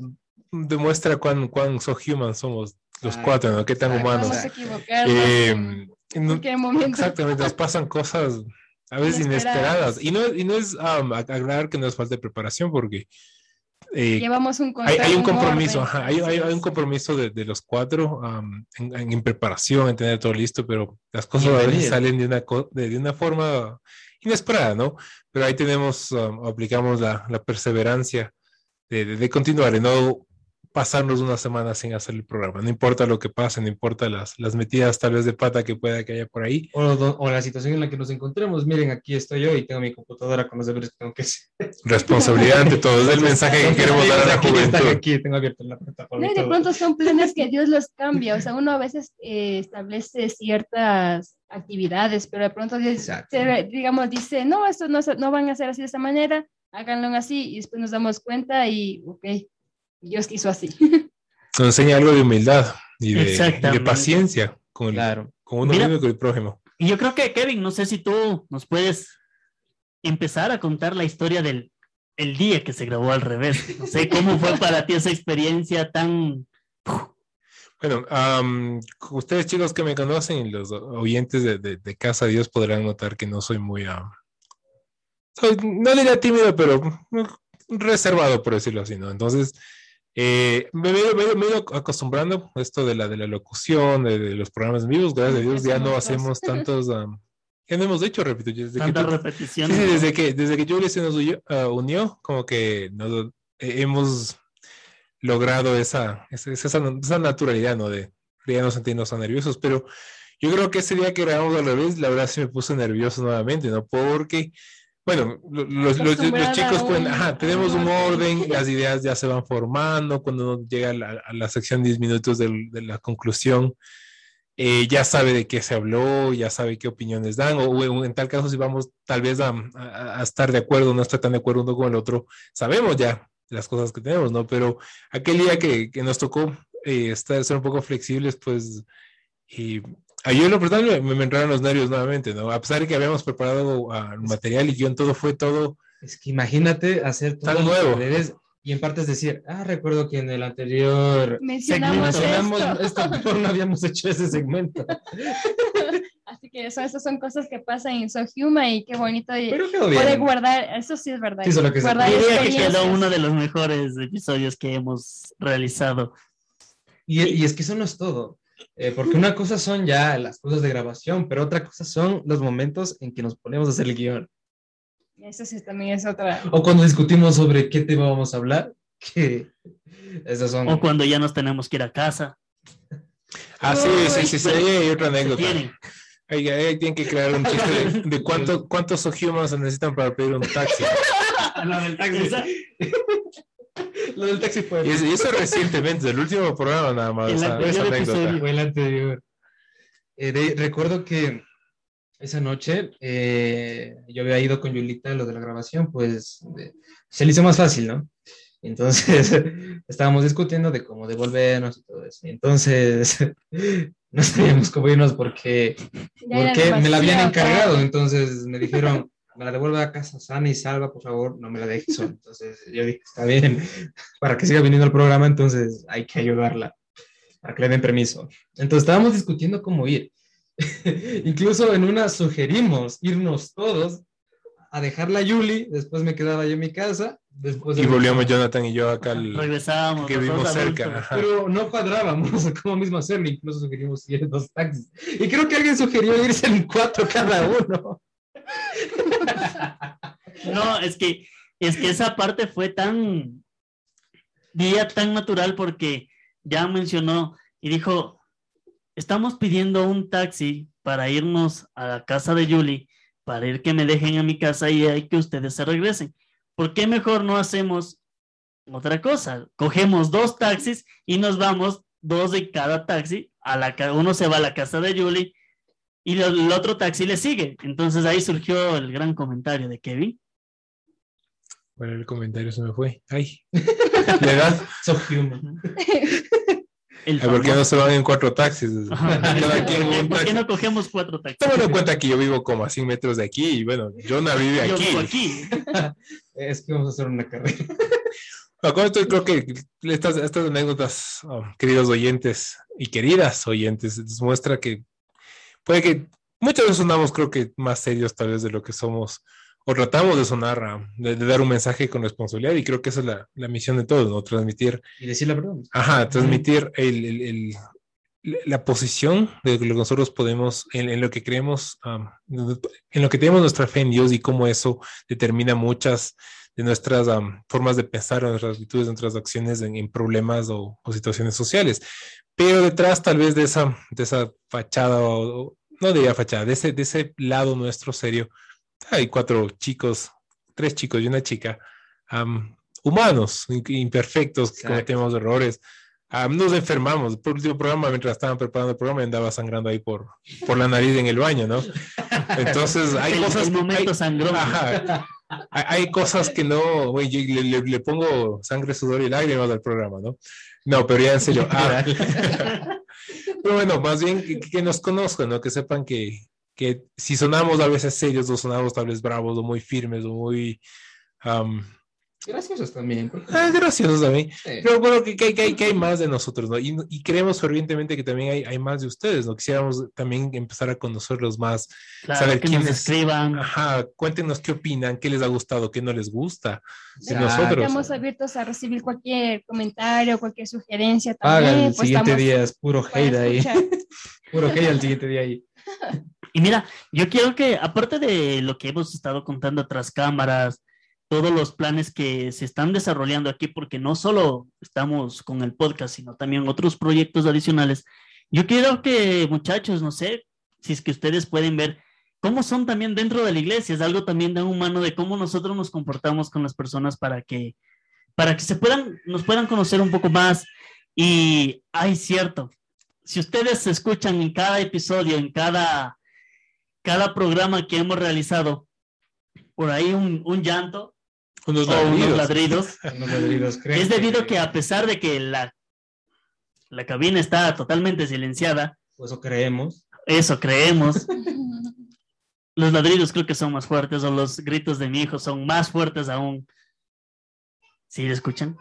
demuestra cuán, cuán so human somos los Ah, cuatro, ¿no? Qué tan exacto. humanos. Eh, en cualquier momento. exactamente, nos pasan cosas a veces Inesperadas. inesperadas. Y no, y no es um, aclarar que nos falte preparación porque eh, Llevamos un hay, hay un compromiso, ajá, hay, hay- hay un compromiso de, de los cuatro um, en, en- en preparación, en tener todo listo, pero las cosas a veces salen de una, co- de, de una forma inesperada, ¿no? Pero ahí tenemos, um, aplicamos la, la perseverancia de, de- de continuar y no pasarnos una semana sin hacer el programa. No importa lo que pase, no importa las, las metidas tal vez de pata que pueda que haya por ahí. O, o la situación en la que nos encontremos. Miren, aquí estoy yo y tengo mi computadora con los deberes que tengo que hacer. Responsabilidad ante todo, es el mensaje que queremos dar a la juventud. Aquí tengo abierto la plataforma. No, de pronto son planes que Dios los cambia. O sea, uno a veces eh, establece ciertas actividades, pero de pronto se- digamos, dice, no, esto no, no van a ser así de esa manera, háganlo así, y después nos damos cuenta y, ok, Dios quiso así. Nos enseña algo de humildad y de, y de paciencia con, el- Claro. con uno Mira. mismo y con el prójimo. Y yo creo que, Kevin, no sé si tú nos puedes empezar a contar la historia del el día que se grabó al revés. No sé cómo fue para ti esa experiencia tan... Bueno, am, ustedes chicos que me conocen y los oyentes de, de- de Casa Dios podrán notar que no soy muy, am, soy, no diría tímido, pero reservado, por decirlo así, ¿no? Entonces, eh, me, he ido acostumbrando a esto de la, de la locución, de, de los programas vivos, gracias a Dios ya no hacemos tantos, ya no hemos hecho, repito, desde que Tantas tú- repeticiones. Sí, sí, desde que, desde que Julie se nos unió, ah, unió, como que nos, eh, hemos logrado esa, esa, esa, naturalidad, ¿no? De, de ya no sentirnos tan nerviosos, pero yo creo que ese día que grabamos al revés, la verdad sí me puse nervioso nuevamente, ¿no? Porque, bueno, lo- los, los- los chicos pueden, ajá, tenemos un orden, las ideas ya se van formando, cuando uno llega a la, a la sección 10 minutos de la conclusión, eh, ya sabe de qué se habló, ya sabe qué opiniones dan, o, o en tal caso si vamos tal vez a, a- a estar de acuerdo, no estar tan de acuerdo uno con el otro, sabemos ya las cosas que tenemos, ¿no? Pero aquel día que, que nos tocó eh, estar, ser un poco flexibles, pues, y a yo en lo personal me, me entraron los nervios nuevamente, ¿no? A pesar de que habíamos preparado ah, material y guion, todo fue todo Es que imagínate hacer todo Tan lo que nuevo. debes y en partes decir, ah, recuerdo que en el anterior Mencionamos mencionamos esto. esto, no habíamos hecho ese segmento. Así que eso, esas son cosas que pasan en So Human y qué bonito y Pero quedó poder bien. guardar, eso sí es verdad. Sí, solo que se- guardar Diría que quedó uno de los mejores episodios que hemos realizado. Y, y es que eso no es todo. Eh, porque una cosa son ya las cosas de grabación, pero otra cosa son los momentos en que nos ponemos a hacer el guion. Eso sí también es otra. O cuando discutimos sobre qué tema vamos a hablar, que esas son... O cuando ya nos tenemos que ir a casa. Ah, sí, sí, sí, sí, hay otra anécdota. tienen. Ahí, tienen que crear un chiste de, de cuánto, cuántos Sohumans se necesitan para pedir un taxi. Lo del taxi. Lo del taxi fue... Y eso, y eso recientemente, del último programa nada más. El esa- anterior esa episodio. el anterior. Eh, de- recuerdo que esa noche eh, yo había ido con Yulita a lo de la grabación, pues de- se le hizo más fácil, ¿no? Entonces estábamos discutiendo de cómo devolvernos y todo eso. Entonces no sabíamos cómo irnos porque, porque me la habían encargado. Entonces me dijeron, me la devuelve a casa sana y salva, por favor, no me la dejes sola. Entonces yo dije, está bien, para que siga viniendo al programa, entonces hay que ayudarla, para que le den permiso. Entonces estábamos discutiendo cómo ir. Incluso en una sugerimos irnos todos a dejarla a Yuli, después me quedaba yo en mi casa, después Y volvíamos Jonathan y yo acá al, Regresábamos. que vivimos cerca. Pero no cuadrábamos cómo mismo hacerlo, incluso sugerimos ir en dos taxis. Y creo que alguien sugirió irse en cuatro cada uno. No, es que, es que esa parte fue tan, día tan natural porque ya mencionó y dijo, estamos pidiendo un taxi para irnos a la casa de Julie, para ir que me dejen a mi casa y que ustedes se regresen. ¿Por qué mejor no hacemos otra cosa? Cogemos dos taxis y nos vamos dos de cada taxi, a la, uno se va a la casa de Julie y el, el otro taxi le sigue. Entonces ahí surgió el gran comentario de Kevin. Bueno, el comentario se me fue. Ay, la edad. So human. El ¿Por qué no se van en cuatro taxis? Ajá. Cada quien en un ¿Por qué no cogemos cuatro taxis? Tómalo en cuenta que yo vivo como a 100 metros de aquí y bueno, Jonah vive Yo aquí. vivo aquí. Es que vamos a hacer una carrera. Con esto creo que estas, estas anécdotas, oh, queridos oyentes y queridas oyentes, nos muestra que puede que muchas veces sonamos creo que más serios tal vez de lo que somos o tratamos de sonar, ah, de, de dar un mensaje con responsabilidad y creo que esa es la, la misión de todos, ¿no? Transmitir, Y decir la verdad. ajá, transmitir el, el- el- la posición de lo que nosotros podemos, en, en lo que creemos, ah, en lo que tenemos nuestra fe en Dios y cómo eso determina muchas de nuestras am, formas de pensar, nuestras actitudes, nuestras acciones en, en problemas o, o situaciones sociales. Pero detrás tal vez de esa, de esa fachada, o- no diría fachada, de ese, de ese lado nuestro serio, hay cuatro chicos, tres chicos y una chica, am, humanos, imperfectos, que cometemos errores. Am, nos enfermamos. Por último programa, mientras estaban preparando el programa, andaba sangrando ahí por, por la nariz en el baño, ¿no? Entonces, hay El- cosas el momento hay- cosas que no, güey, yo le, le- le pongo sangre, sudor y lágrimas al programa, ¿no? No, pero ya en serio. ah, bueno, más bien que, nos conozcan, ¿no? Que sepan que, que si sonamos a veces serios o sonamos tal vez bravos o muy firmes o muy am, Graciosos también. porque- Ah, es gracioso también. Sí. Pero bueno, que, que, que, que hay más de nosotros, ¿no? Y, y creemos fervientemente que también hay, hay más de ustedes, ¿no? Quisiéramos también empezar a conocerlos más. Claro, saber que nos quiénes- escriban. Ajá, cuéntenos qué opinan, qué les ha gustado, qué no les gusta. De nosotros. Estamos abiertos a recibir cualquier comentario, cualquier sugerencia también. el pues siguiente día, es puro hate ahí. Puro hate al siguiente día ahí. Y mira, yo quiero que, aparte de lo que hemos estado contando tras cámaras, todos los planes que se están desarrollando aquí, porque no solo estamos con el podcast, sino también otros proyectos adicionales, yo quiero que, muchachos, no sé, si es que ustedes pueden ver cómo son también dentro de la iglesia, es algo también de humano de cómo nosotros nos comportamos con las personas para que, para que se puedan, nos puedan conocer un poco más. Y, ay, cierto, si ustedes escuchan en cada episodio, en cada, cada programa que hemos realizado, por ahí un, un llanto Unos o unos ladridos. Unos ladridos, es debido que a pesar de que la, la cabina está totalmente silenciada, Pues eso creemos. eso creemos, los ladridos creo que son más fuertes o los gritos de mi hijo son más fuertes aún. ¿Sí lo escuchan?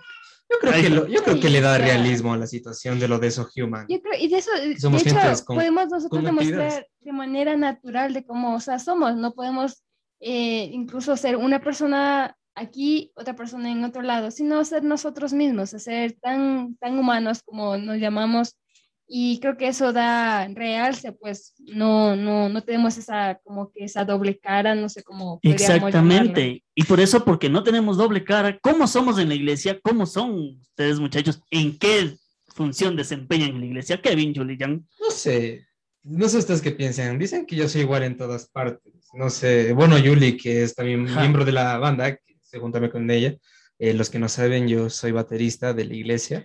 Yo creo, que, lo- yo creo que le da realismo a la situación de lo de eso human. Yo creo, y de eso, de Somos hecho, gentes con- podemos nosotros demostrar de manera natural de cómo, o sea, somos, no podemos eh, incluso ser una persona aquí, otra persona en otro lado, sino ser nosotros mismos, ser tan, tan humanos como nos llamamos. Y creo que eso da realce, pues no, no, no tenemos esa, como que esa doble cara, no sé cómo. llamarlo. Exactamente. Y por eso, porque no tenemos doble cara, ¿cómo somos en la iglesia? ¿Cómo son ustedes, muchachos? ¿En qué función desempeñan en la iglesia? Kevin, Julian. No sé. No sé ustedes qué piensan. Dicen que yo soy igual en todas partes. No sé. Bueno, Yuli, que es también Ajá. miembro de la banda, junta con ella. Eh, los que no saben, yo soy baterista de la iglesia.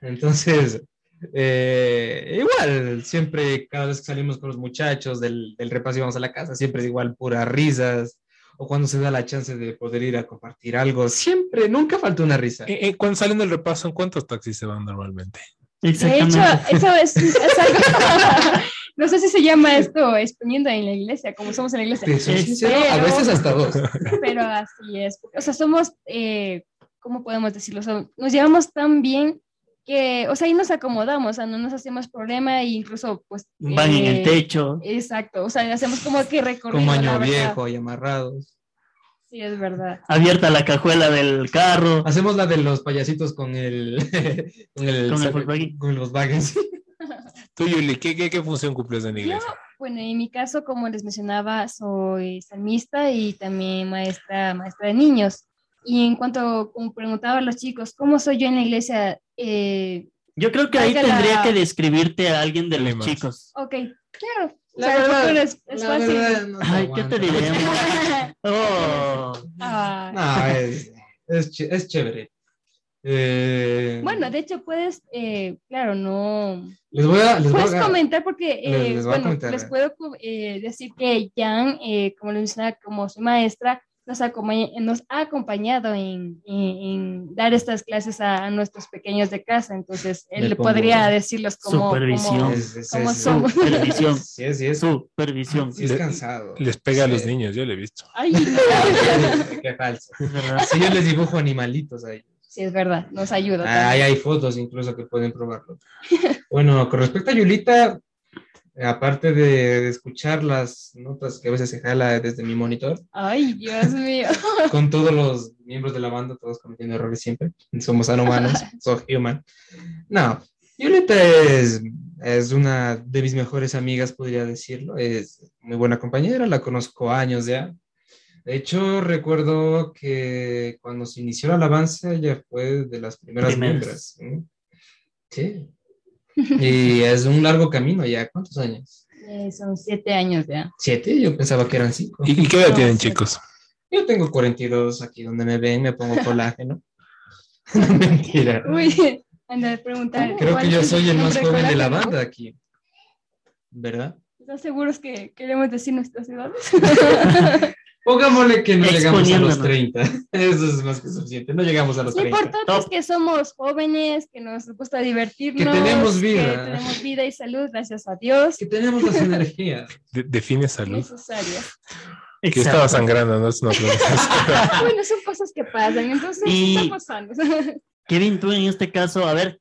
Entonces, eh, igual, siempre, cada vez que salimos con los muchachos del, del repaso y vamos a la casa, siempre es igual, puras risas. O cuando se da la chance de poder ir a compartir algo, siempre, nunca falta una risa. Eh, cuando salen del repaso, ¿en cuántos taxis se van normalmente? De hecho, Exactamente. eso es, es algo, no sé si se llama esto exponiendo en la iglesia, como somos en la iglesia. Sincero, a Pero- veces hasta dos. pero así es. O sea, somos, eh, ¿cómo podemos decirlo? O sea, nos llevamos tan bien que, o sea, ahí nos acomodamos, o sea, no nos hacemos problema e incluso, pues... Van en el eh, techo. Exacto, o sea, hacemos como que recorrido. Como año viejo y amarrados. Sí, es verdad. Abierta la cajuela del carro. Hacemos la de los payasitos con el con el, Con el Volkswagen. con el Volkswagen. Tú, Yuli, ¿qué, qué, qué función cumples en la Yo, iglesia? bueno, en mi caso, como les mencionaba, soy salmista y también maestra, maestra de niños. Y en cuanto, como preguntaba a los chicos, ¿cómo soy yo en la iglesia? Eh, Yo creo que ahí la- tendría que describirte a alguien de los chicos. ok, claro. O La sea, verdad, es, es la fácil. verdad, no Ay, ¿qué te diremos? Oh, Ah, No, es, es, ch- es chévere. Eh, Bueno, de hecho puedes, eh, claro, no, les voy a, les voy puedes a- comentar porque, Les- eh, les bueno, comentar. les puedo eh, decir que Jan, eh, como les mencionaba, como su maestra, nos, nos ha acompañado en, en- en dar estas clases a, a nuestros pequeños de casa, entonces él podría decirlos cómo, Supervisión. cómo- es, supervisión. Sí, es, sí, es, Supervisión. sí es cansado. Les pega a los Sí. niños, yo lo he visto. Ay, Qué falso. Si yo les dibujo animalitos ahí. sí, es verdad, nos ayuda. Ahí hay fotos incluso que pueden probarlo. Bueno, con respecto a Yulita, aparte de, de escuchar las notas que a veces se jala desde mi monitor, Ay, Dios mío. con todos los miembros de la banda, todos cometiendo errores siempre, somos humanos, so human. No, Yulita es, es una de mis mejores amigas, podría decirlo, es muy buena compañera, la conozco años ya. De hecho, recuerdo que cuando se inició la alabanza, ella fue de las primeras Primeras. miembros. ¿sí? Y es un largo camino ya. ¿Cuántos años? Eh, son siete años ya. ¿Siete? Yo pensaba que eran cinco. ¿Y, qué edad No, tienen, chicos? Yo tengo 42 aquí donde me ven, me pongo colágeno. No, mentira. Uy, anda a preguntar. Creo ¿cuál que yo soy el más joven de la banda aquí. ¿Verdad? ¿Están seguros que queremos decir nuestras edades? Pongámosle que no llegamos a los Exponiéndonos. 30. Eso es más que suficiente. No llegamos a los Lo 30. importante es que somos jóvenes, que nos gusta divertirnos, Que tenemos que vida. tenemos vida y salud, gracias a Dios. Que tenemos las energías. De- define salud. Necesarias. Que estaba sangrando, no es una bueno, son cosas que pasan, entonces Y- estamos sanos. Kevin, tú en este caso, a ver,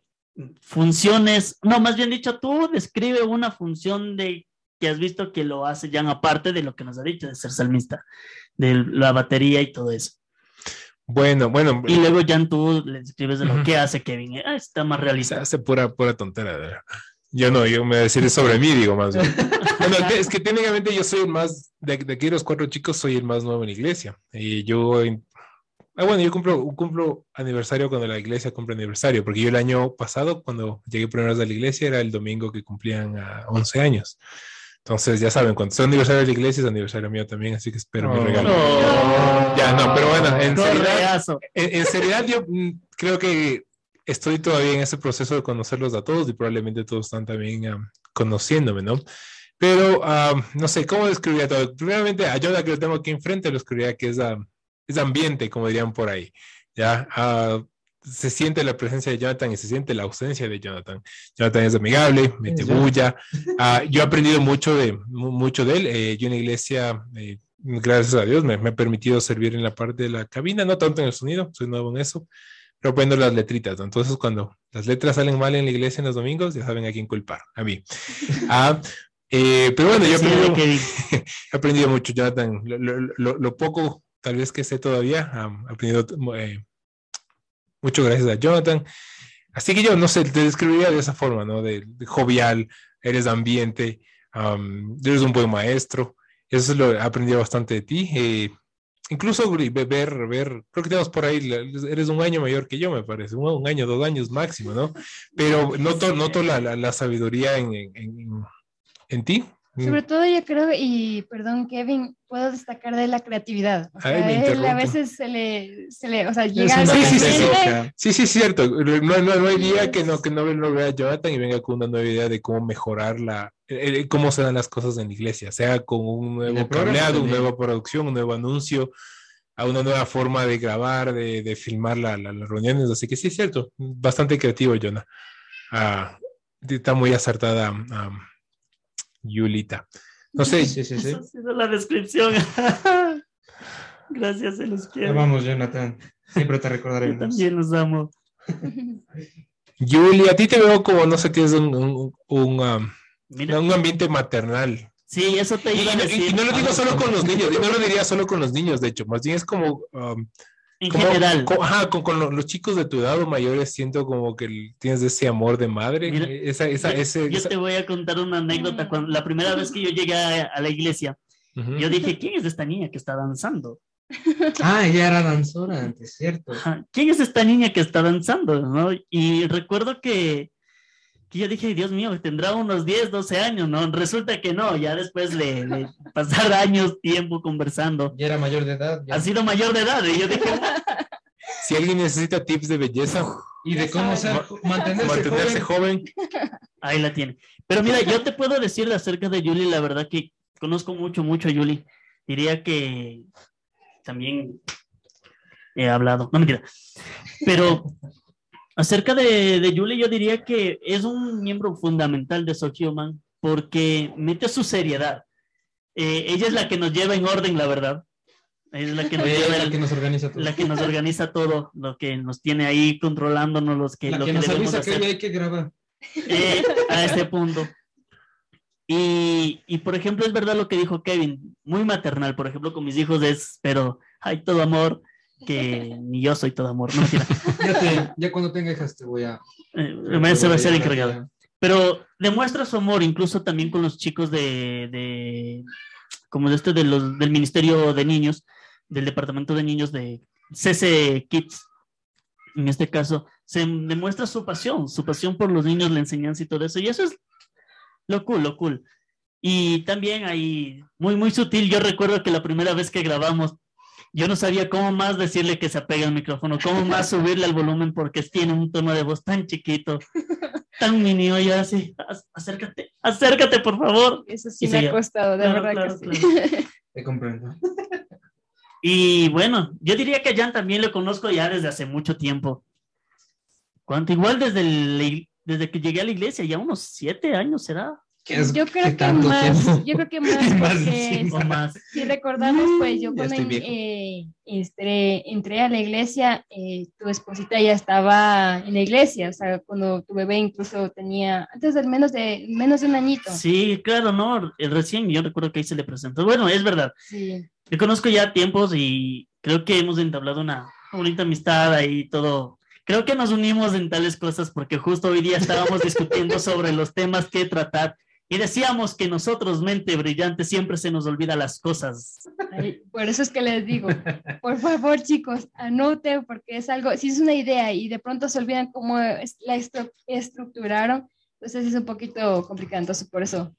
funciones, no, más bien dicho, tú describe una función de que has visto que lo hace ya aparte de lo que nos ha dicho de ser salmista, de la batería y todo eso. Bueno, bueno, Y luego ya tú le describes de lo Ujú. que hace Kevin. Ah, está más se realista. hace pura, pura tontera. verdad. Yo no, yo me voy a decir sobre mí, digo más bien. Bueno, es que técnicamente yo soy el más, de, de aquí los cuatro chicos, soy el más nuevo en la iglesia. Y yo, ah, bueno, yo cumplo, cumplo aniversario cuando la iglesia cumple aniversario, porque yo el año pasado, cuando llegué primero a la iglesia, era el domingo que cumplían a 11 años. Entonces, ya saben, cuando es aniversario de la iglesia, es aniversario mío también, así que espero mi Oh. regalo. No. Ya, no, pero bueno, en seriedad, Correazo. en, en seriedad, yo mm, creo que estoy todavía en ese proceso de conocerlos a todos y probablemente todos están también am, conociéndome, ¿no? Pero am, no sé, ¿cómo describiría todo? Primeramente, a Yoda que lo tengo aquí enfrente, lo escribiría que es, am, es ambiente, como dirían por ahí, ¿ya? Ah, se siente la presencia de Jonathan y se siente la ausencia de Jonathan. Jonathan es amigable, mete bulla. Ah, yo he aprendido mucho de, mu- mucho de él. Eh, yo en la iglesia, eh, gracias a Dios, me, me ha permitido servir en la parte de la cabina, no tanto en el sonido, soy nuevo en eso, pero aprendo las letritas. ¿no? Entonces, cuando las letras salen mal en la iglesia en los domingos, ya saben a quién culpar, a mí. Ah, eh, pero bueno, yo he aprendido, Kevin. he aprendido mucho, Jonathan. Lo, lo- lo- lo poco, tal vez que sé todavía, am, he aprendido mucho gracias a Jonathan. Así que yo, no sé, te describiría de esa forma, ¿no? De, de jovial, eres ambiente, am, eres un buen maestro. Eso es lo he aprendido bastante de ti. eh, incluso ver, ver, creo que tenemos por ahí, eres un año mayor que yo, me parece, un, un año, dos años máximo, ¿no? Pero noto, noto la, la, la sabiduría en, en, en- en ti. Sobre todo yo creo, y perdón Kevin, puedo destacar de la creatividad. O Ay, sea, me él a veces se le, se le o sea, llega Sí, sí, sí, sí. Sí, sí, es cierto. No, no, no hay día que no, que no lo vea Jonathan y venga con una nueva idea de cómo mejorar la, eh, eh, cómo se dan las cosas en la iglesia, sea con un nuevo cableado, una nueva producción, un nuevo anuncio, a una nueva forma de grabar, de, de filmar la- la- las reuniones. Así que sí, es cierto. Bastante creativo, Jonah. Ah, está muy acertada Yulita. No sé, Sí, sí, sí. Esa ha sido la descripción. Gracias, se los quiero. vamos, Jonathan. Siempre te Yo recordaremos. también los amo. Yuli, a ti te veo como, no sé, tienes un, un, un, un ambiente maternal. sí, eso te Y, iba y- no lo digo solo con los niños, y no lo diría solo con los niños, de hecho, más bien es como, um, En como- general. co- ajá, con, con lo- los chicos de tu edad o mayores, siento como que tienes ese amor de madre, Mira, esa, esa, yo, ese, yo esa- te voy a contar una anécdota. Cuando, la primera vez que yo llegué a, a la iglesia, Ujú. yo dije, ¿quién es esta niña que está danzando? Ah, ella era danzora antes, ¿cierto? Ajá, ¿Quién es esta niña que está danzando? ¿no? Y recuerdo que, que yo dije, Dios mío, tendrá unos 10, 12 años, ¿no? Resulta que no, ya después le, le pasar años, tiempo conversando. Ya era mayor de edad. ya. Ha sido mayor de edad. Y yo dije, Si alguien necesita tips de belleza, Y de cómo ser, mantenerse, mantenerse joven. joven, ahí la tiene. Pero mira, yo te puedo decir acerca de Yuli, la verdad que conozco mucho, mucho a Yuli. Diría que también he hablado, no mentira. Pero acerca de, de Yuli, yo diría que es un miembro fundamental de So Human porque mete su seriedad. Eh, ella es la que nos lleva en orden, la verdad. Es la que nos lleva la el- que nos organiza todo. la que nos organiza todo, lo que nos tiene ahí controlándonos, los que, La lo que que nos avisa que hacer ya hay que grabar. eh, a ese punto. Y, y, por ejemplo, es verdad lo que dijo Kevin, muy maternal, por ejemplo, con mis hijos es, pero hay todo amor, que ni yo soy todo amor, no mentira. Ya, te- ya cuando tenga hijas te voy a. Eh, me- se va a ser encargado. Pero demuestra su amor incluso también con los chicos de, de como de este de los, del Ministerio de Niños, del Departamento de Niños de CC Kids. En este caso, se demuestra su pasión, su pasión por los niños, la enseñanza y todo eso. Y eso es lo cool, lo cool. Y también ahí, muy, muy sutil, yo recuerdo que la primera vez que grabamos, yo no sabía cómo más decirle que se apegue al micrófono, cómo más subirle al volumen porque tiene un tono de voz tan chiquito, tan mini, yo así, "Ac- acércate, acércate por favor. Eso sí Y me ha costado, de Claro, verdad claro, que sí. claro. Te comprendo. Y bueno, yo diría que a Jan también lo conozco ya desde hace mucho tiempo. ¿Cuánto? Igual desde, el- desde que llegué a la iglesia, ya unos siete años será. ¿Qué es- Yo creo que más, tiempo? yo creo que más porque si recordamos, pues yo Ya cuando eh, entré, entré a la iglesia, eh, tu esposita ya estaba en la iglesia, o sea, cuando tu bebé incluso tenía, antes del menos de, menos de un añito. Sí, claro, no. Recién yo recuerdo que ahí se le presentó. Bueno, es verdad. Sí. Yo conozco ya tiempos y creo que hemos entablado una bonita amistad ahí, todo. Creo que nos unimos en tales cosas porque justo hoy día estábamos discutiendo sobre los temas que tratar y decíamos que nosotros, mente brillante, siempre se nos olvida las cosas. Ay, por eso es que les digo, por favor, chicos, anoten porque es algo, si es una idea y de pronto se olvidan cómo la estru- estructuraron, entonces es un poquito complicado. Entonces, por eso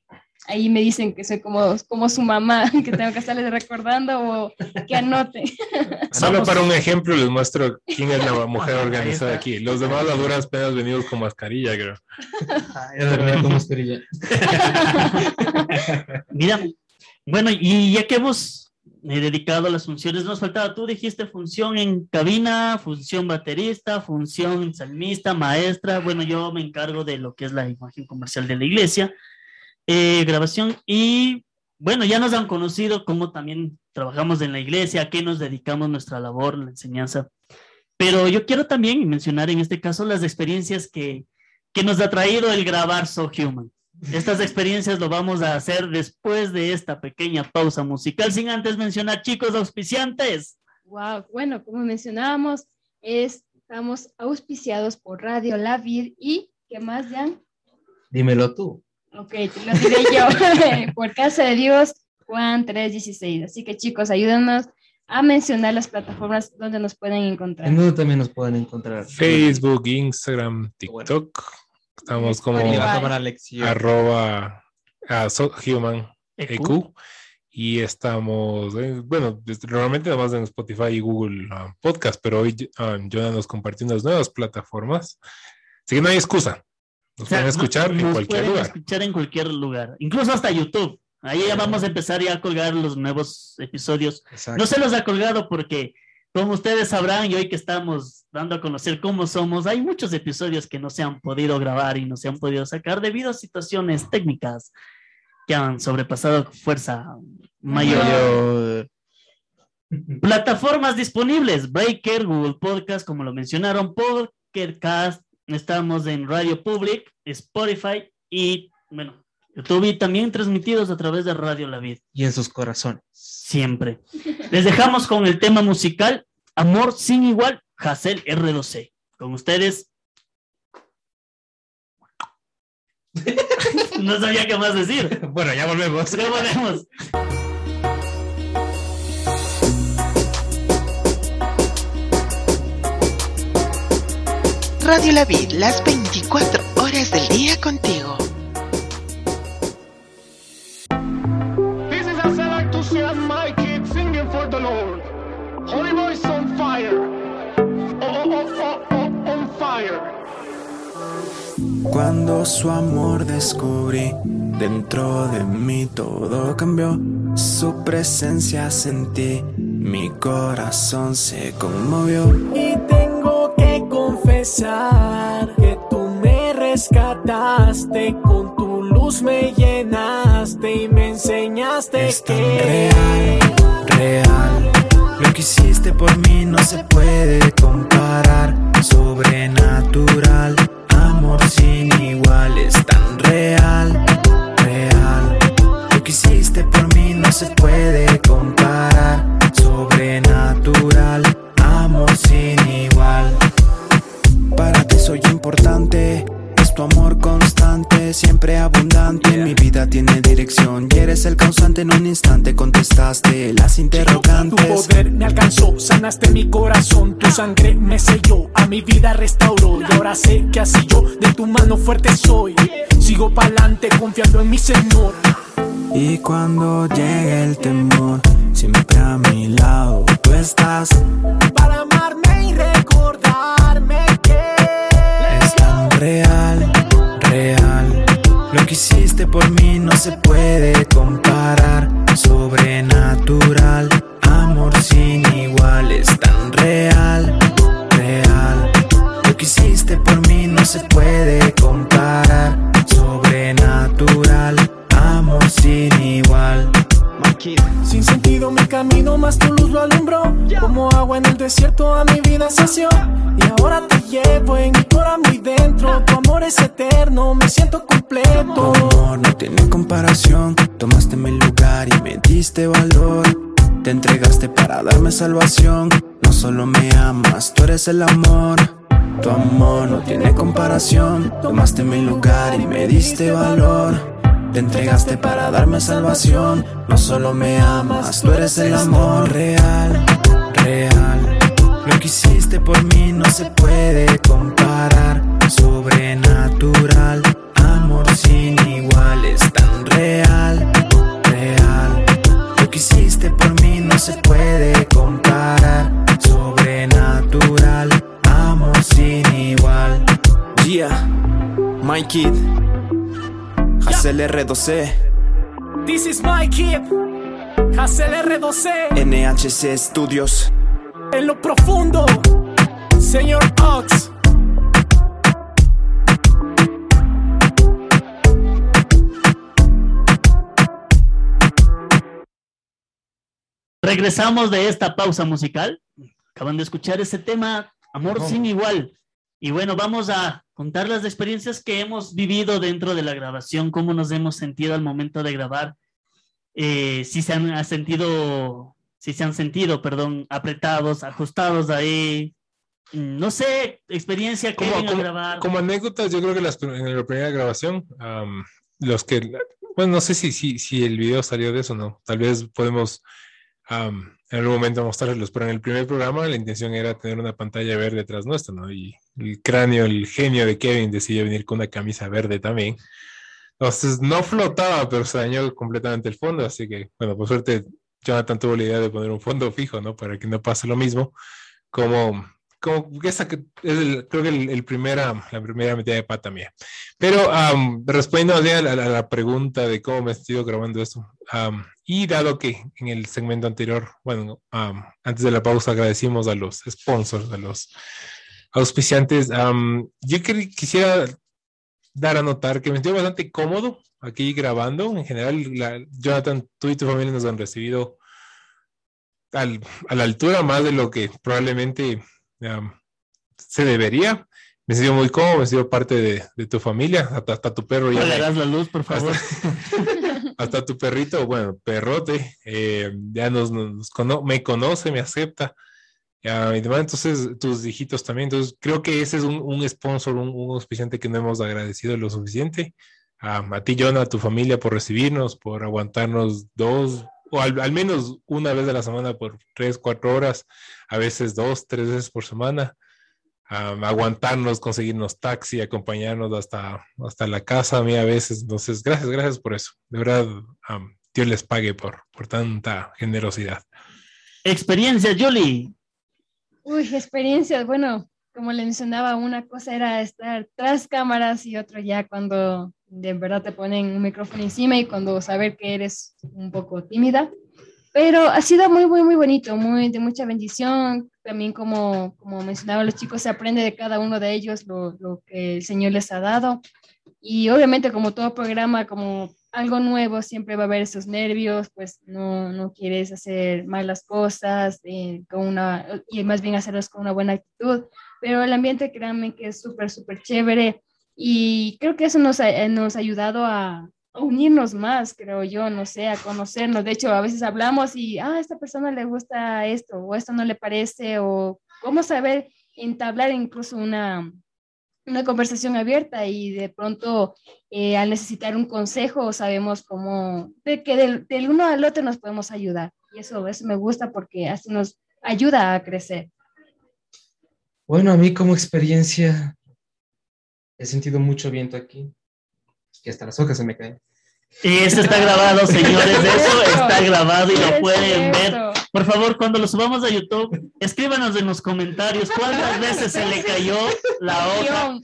ahí me dicen que soy como, como su mamá, que tengo que estarles recordando o que anoten. Solo para un ejemplo les muestro quién es la mujer organizada aquí. Los demás a duras penas venidos con mascarilla, creo. Ya dormía con mascarilla. Mira, bueno, y ya que hemos eh, dedicado a las funciones, nos faltaba, tú dijiste función en cabina, función baterista, función salmista, maestra, bueno, yo me encargo de lo que es la imagen comercial de la iglesia, eh, grabación y bueno, ya nos han conocido cómo también trabajamos en la iglesia, a qué nos dedicamos nuestra labor, la enseñanza. Pero yo quiero también mencionar en este caso las experiencias que, que nos ha traído el grabar So Human. Estas experiencias lo vamos a hacer después de esta pequeña pausa musical, sin antes mencionar, chicos auspiciantes. Wow, bueno, como mencionábamos, es, estamos auspiciados por Radio La Vid y, ¿qué más, Jan? Dímelo tú. Ok, te lo diré yo. Por Casa de Dios, Juan 3.16. Así que chicos, ayúdanos a mencionar las plataformas donde nos pueden encontrar. En donde también nos pueden encontrar. Facebook, Instagram, TikTok. Estamos como arroba a so- human EQ. EQ. Y estamos, eh, bueno, normalmente nada más en Spotify y Google ah, Podcast, pero hoy ah, Jonah nos compartió unas nuevas plataformas. Así que no hay excusa. Nos O sea, pueden escuchar nos en cualquier pueden lugar. escuchar en cualquier lugar, incluso hasta YouTube. Ahí ya vamos a empezar ya a colgar los nuevos episodios. Exacto. No se los ha colgado porque, como ustedes sabrán, y hoy que estamos dando a conocer cómo somos, hay muchos episodios que no se han podido grabar y no se han podido sacar debido a situaciones técnicas que han sobrepasado fuerza mayor. Yo- Plataformas disponibles, Breaker, Google Podcast, como lo mencionaron, Podcast, estamos en Radio Public, Spotify y, bueno, YouTube y también transmitidos a través de Radio La Vid, Y en sus corazones. siempre. Les dejamos con el tema musical Amor sin igual, Hassel R2C. Con ustedes. no sabía qué más decir. Bueno, ya volvemos. Ya volvemos. Radio La Vid, las 24 horas del día contigo. This is a select to see my kids singing for the Lord. Holy Voice on fire. Oh, oh, oh, oh, oh, on fire. Cuando su amor descubrí, dentro de mí todo cambió. Su presencia sentí, mi corazón se conmovió. Que confesar que tú me rescataste, con tu luz me llenaste y me enseñaste es tan real, real. Lo que hiciste por mí no se puede comparar, sobrenatural. Amor sin igual es tan real, real. Lo que hiciste por mí no se puede eres el causante. En un instante contestaste las Tu interrogantes. poder me alcanzó, sanaste mi corazón, tu sangre me selló, a mi vida restauró y ahora sé que así yo de tu mano fuerte soy. Sigo pa'lante confiando en mi Señor. Y cuando llegue el temor, siempre a mi lado tú estás. Para amarme y recordarme que Es tan real. Hiciste por mí no se puede comparar. Sobrenatural, amor sin igual. Es tan real, real. Lo que hiciste por mí no se puede comparar. Sobrenatural, sin sentido mi camino, más tu luz lo alumbró. Como agua en el desierto, a mi vida se asió. Y ahora te llevo en mi corazón muy dentro. Tu amor es eterno, me siento completo. Tu amor no tiene comparación. Tomaste mi lugar y me diste valor. Te entregaste para darme salvación. No solo me amas, tú eres el amor. Tu amor no tiene comparación. Tomaste mi lugar y me diste valor. Te entregaste para darme salvación. No solo me amas, tú eres el amor real, real. Lo que hiciste por mí no se puede comparar. Sobrenatural, amor sin igual, es tan real, real. Lo que hiciste por mí no se puede comparar. Sobrenatural, amor sin igual. Yeah, my kid. Hazel R12, This is my kid. Hazel R12. NHC Studios. En lo profundo, señor Ox. Regresamos de esta pausa musical. Acaban de escuchar ese tema, Amor sin igual. Y bueno, vamos a contar las experiencias que hemos vivido dentro de la grabación, cómo nos hemos sentido al momento de grabar, eh, si se han ha sentido, si se han sentido, perdón, apretados, ajustados ahí. Mm, No sé, experiencia que Como, grabar. como anécdotas, yo creo que las, en la primera grabación, am, los que, bueno, no sé si, si, si el video salió de eso o no. Tal vez podemos am, en algún momento mostrarlos, pero en el primer programa la intención era tener una pantalla verde detrás nuestra, ¿no? Y el cráneo, el genio de Kevin decidió venir con una camisa verde también. Entonces no flotaba, pero se dañó completamente el fondo, así que, bueno, por suerte Jonathan tuvo la idea de poner un fondo fijo, ¿no? Para que no pase lo mismo, como, como esa que es el- creo que el, el primera, la primera metida de pata mía. Pero am, respondiendo a la, a la pregunta de cómo me sentido grabando esto, am, y dado que en el segmento anterior, bueno, am, antes de la pausa agradecimos a los sponsors, a los auspiciantes, am, yo quisiera dar a notar que me siento bastante cómodo aquí grabando. En general, la- Jonathan, tú y tu familia nos han recibido al- a la altura más de lo que probablemente am, se debería. Me sentido muy cómodo, me sido parte de, de tu familia, hasta, hasta tu perro ya. la luz, por favor. hasta tu perrito, bueno, perrote, eh, ya nos, nos cono- me conoce, me acepta. Ya, y demás, entonces, tus hijitos también. Entonces, creo que ese es un, un sponsor, un, un auspiciante que no hemos agradecido lo suficiente. Ah, a ti, Jonah, a tu familia por recibirnos, por aguantarnos dos, o al, menos una vez a la semana por tres, cuatro horas, a veces dos, tres veces por semana. Ah, aguantarnos, conseguirnos taxi, acompañarnos hasta, hasta la casa a mí a veces. Entonces, gracias, gracias por eso. De verdad, am, Dios les pague por, por tanta generosidad. Experiencia, Julie. Uy, experiencias. Bueno, como le mencionaba, una cosa era estar tras cámaras y otro ya cuando de verdad te ponen un micrófono encima y cuando saber que eres un poco tímida. Pero ha sido muy, muy, muy bonito, muy de mucha bendición. También como, como mencionaba los chicos, se aprende de cada uno de ellos lo, lo que el Señor les ha dado. Y obviamente como todo programa, como algo nuevo, siempre va a haber esos nervios, pues no, no quieres hacer malas cosas eh, con una, y más bien hacerlas con una buena actitud. Pero el ambiente, créanme que es súper, súper chévere. Y creo que eso nos ha, eh, nos ha ayudado a, a unirnos más, creo yo, no sé, a conocernos. De hecho, a veces hablamos y, ah, a esta persona le gusta esto, o esto no le parece, o cómo saber entablar incluso una, una conversación abierta y de pronto eh, al necesitar un consejo sabemos cómo, de que del, del, uno al otro nos podemos ayudar. Y eso, eso me gusta porque así nos ayuda a crecer. Bueno, a mí como experiencia he sentido mucho viento aquí, que hasta las hojas se me caen. Y eso está grabado, señores, eso está grabado y lo pueden ver. Por favor, cuando lo subamos a YouTube, escríbanos en los comentarios cuántas veces se le cayó la hoja.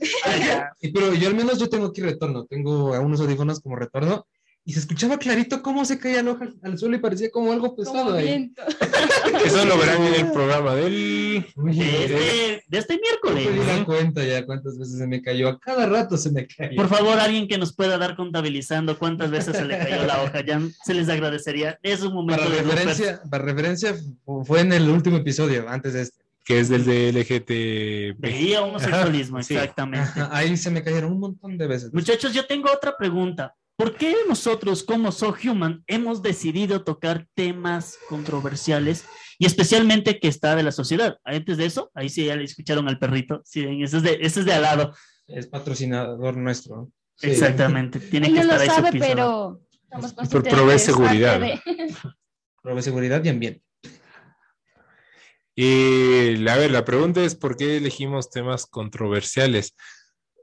Y, pero yo al menos yo tengo aquí retorno, tengo a unos audífonos como retorno y se escuchaba clarito cómo se caía la hoja al suelo y parecía como algo pesado Como ahí. Eso lo verán en el programa del... De este, de este perdí la miércoles. cuenta ya cuántas veces se me cayó, a cada rato se me cayó. Por favor, alguien que nos pueda dar contabilizando cuántas veces se le cayó la hoja, ya se les agradecería. Es un momento Para de referencia, para referencia, fu- fue en el último episodio, antes de este. que es del de LGTB. Veía homosexualismo, Ajá, sí. exactamente. Ajá, Ahí se me cayeron un montón de veces. Muchachos, yo tengo otra pregunta. ¿Por qué nosotros como So Human hemos decidido tocar temas controversiales y especialmente que está de la sociedad? Antes de eso, ahí sí ya le escucharon al perrito. Sí, ese es de, ese es de al lado. Es patrocinador nuestro. Exactamente. Tiene Él que no lo estar ahí sabe, su pero estamos Por provee seguridad. de- Provee seguridad y ambiente. Y a ver, la pregunta es ¿por qué elegimos temas controversiales?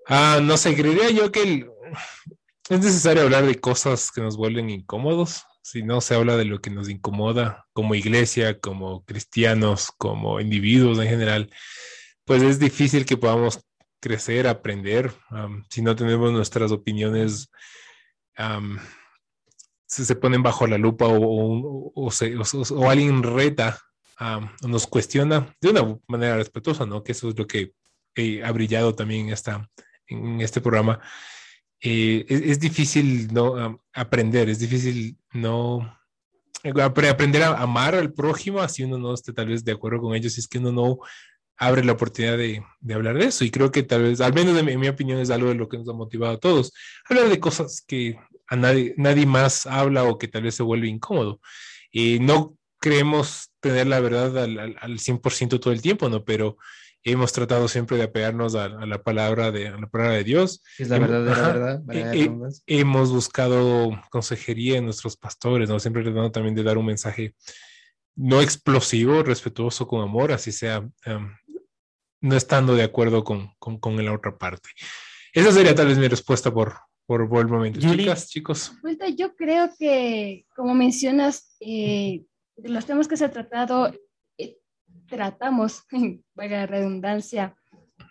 Ah, no sé, creería yo que el- es necesario hablar de cosas que nos vuelven incómodos. Si no se habla de lo que nos incomoda como iglesia, como cristianos, como individuos en general, pues es difícil que podamos crecer, aprender, si no tenemos nuestras opiniones am, se, se ponen bajo la lupa o, se- o- alguien reta o nos cuestiona de una manera respetuosa, ¿no? Que eso es lo que eh, ha brillado también en este programa. Eh, es, es difícil no Am, aprender, es difícil no apre- aprender a amar al prójimo, así uno no esté tal vez de acuerdo con ellos, es que uno no abre la oportunidad de, de hablar de eso. Y creo que tal vez, al menos en mi, en mi opinión, es algo de lo que nos ha motivado a todos. Hablar de cosas que a nadie, nadie más habla o que tal vez se vuelve incómodo. Y no creemos tener la verdad al, al, al 100% todo el tiempo, ¿no? Pero hemos tratado siempre de apegarnos a, a la palabra de, a la palabra de Dios. Es la ajá. verdad. valga la eh, redundancia. hemos buscado consejería en nuestros pastores, ¿no? Siempre tratando también de dar un mensaje no explosivo, respetuoso, con amor, así sea, em, no estando de acuerdo con, con, con la otra parte. Esa sería tal vez mi respuesta por, por, por el momento. Yuli. Chicas, chicos. Yo creo que, como mencionas, eh, de los temas que se ha tratado, tratamos, la redundancia,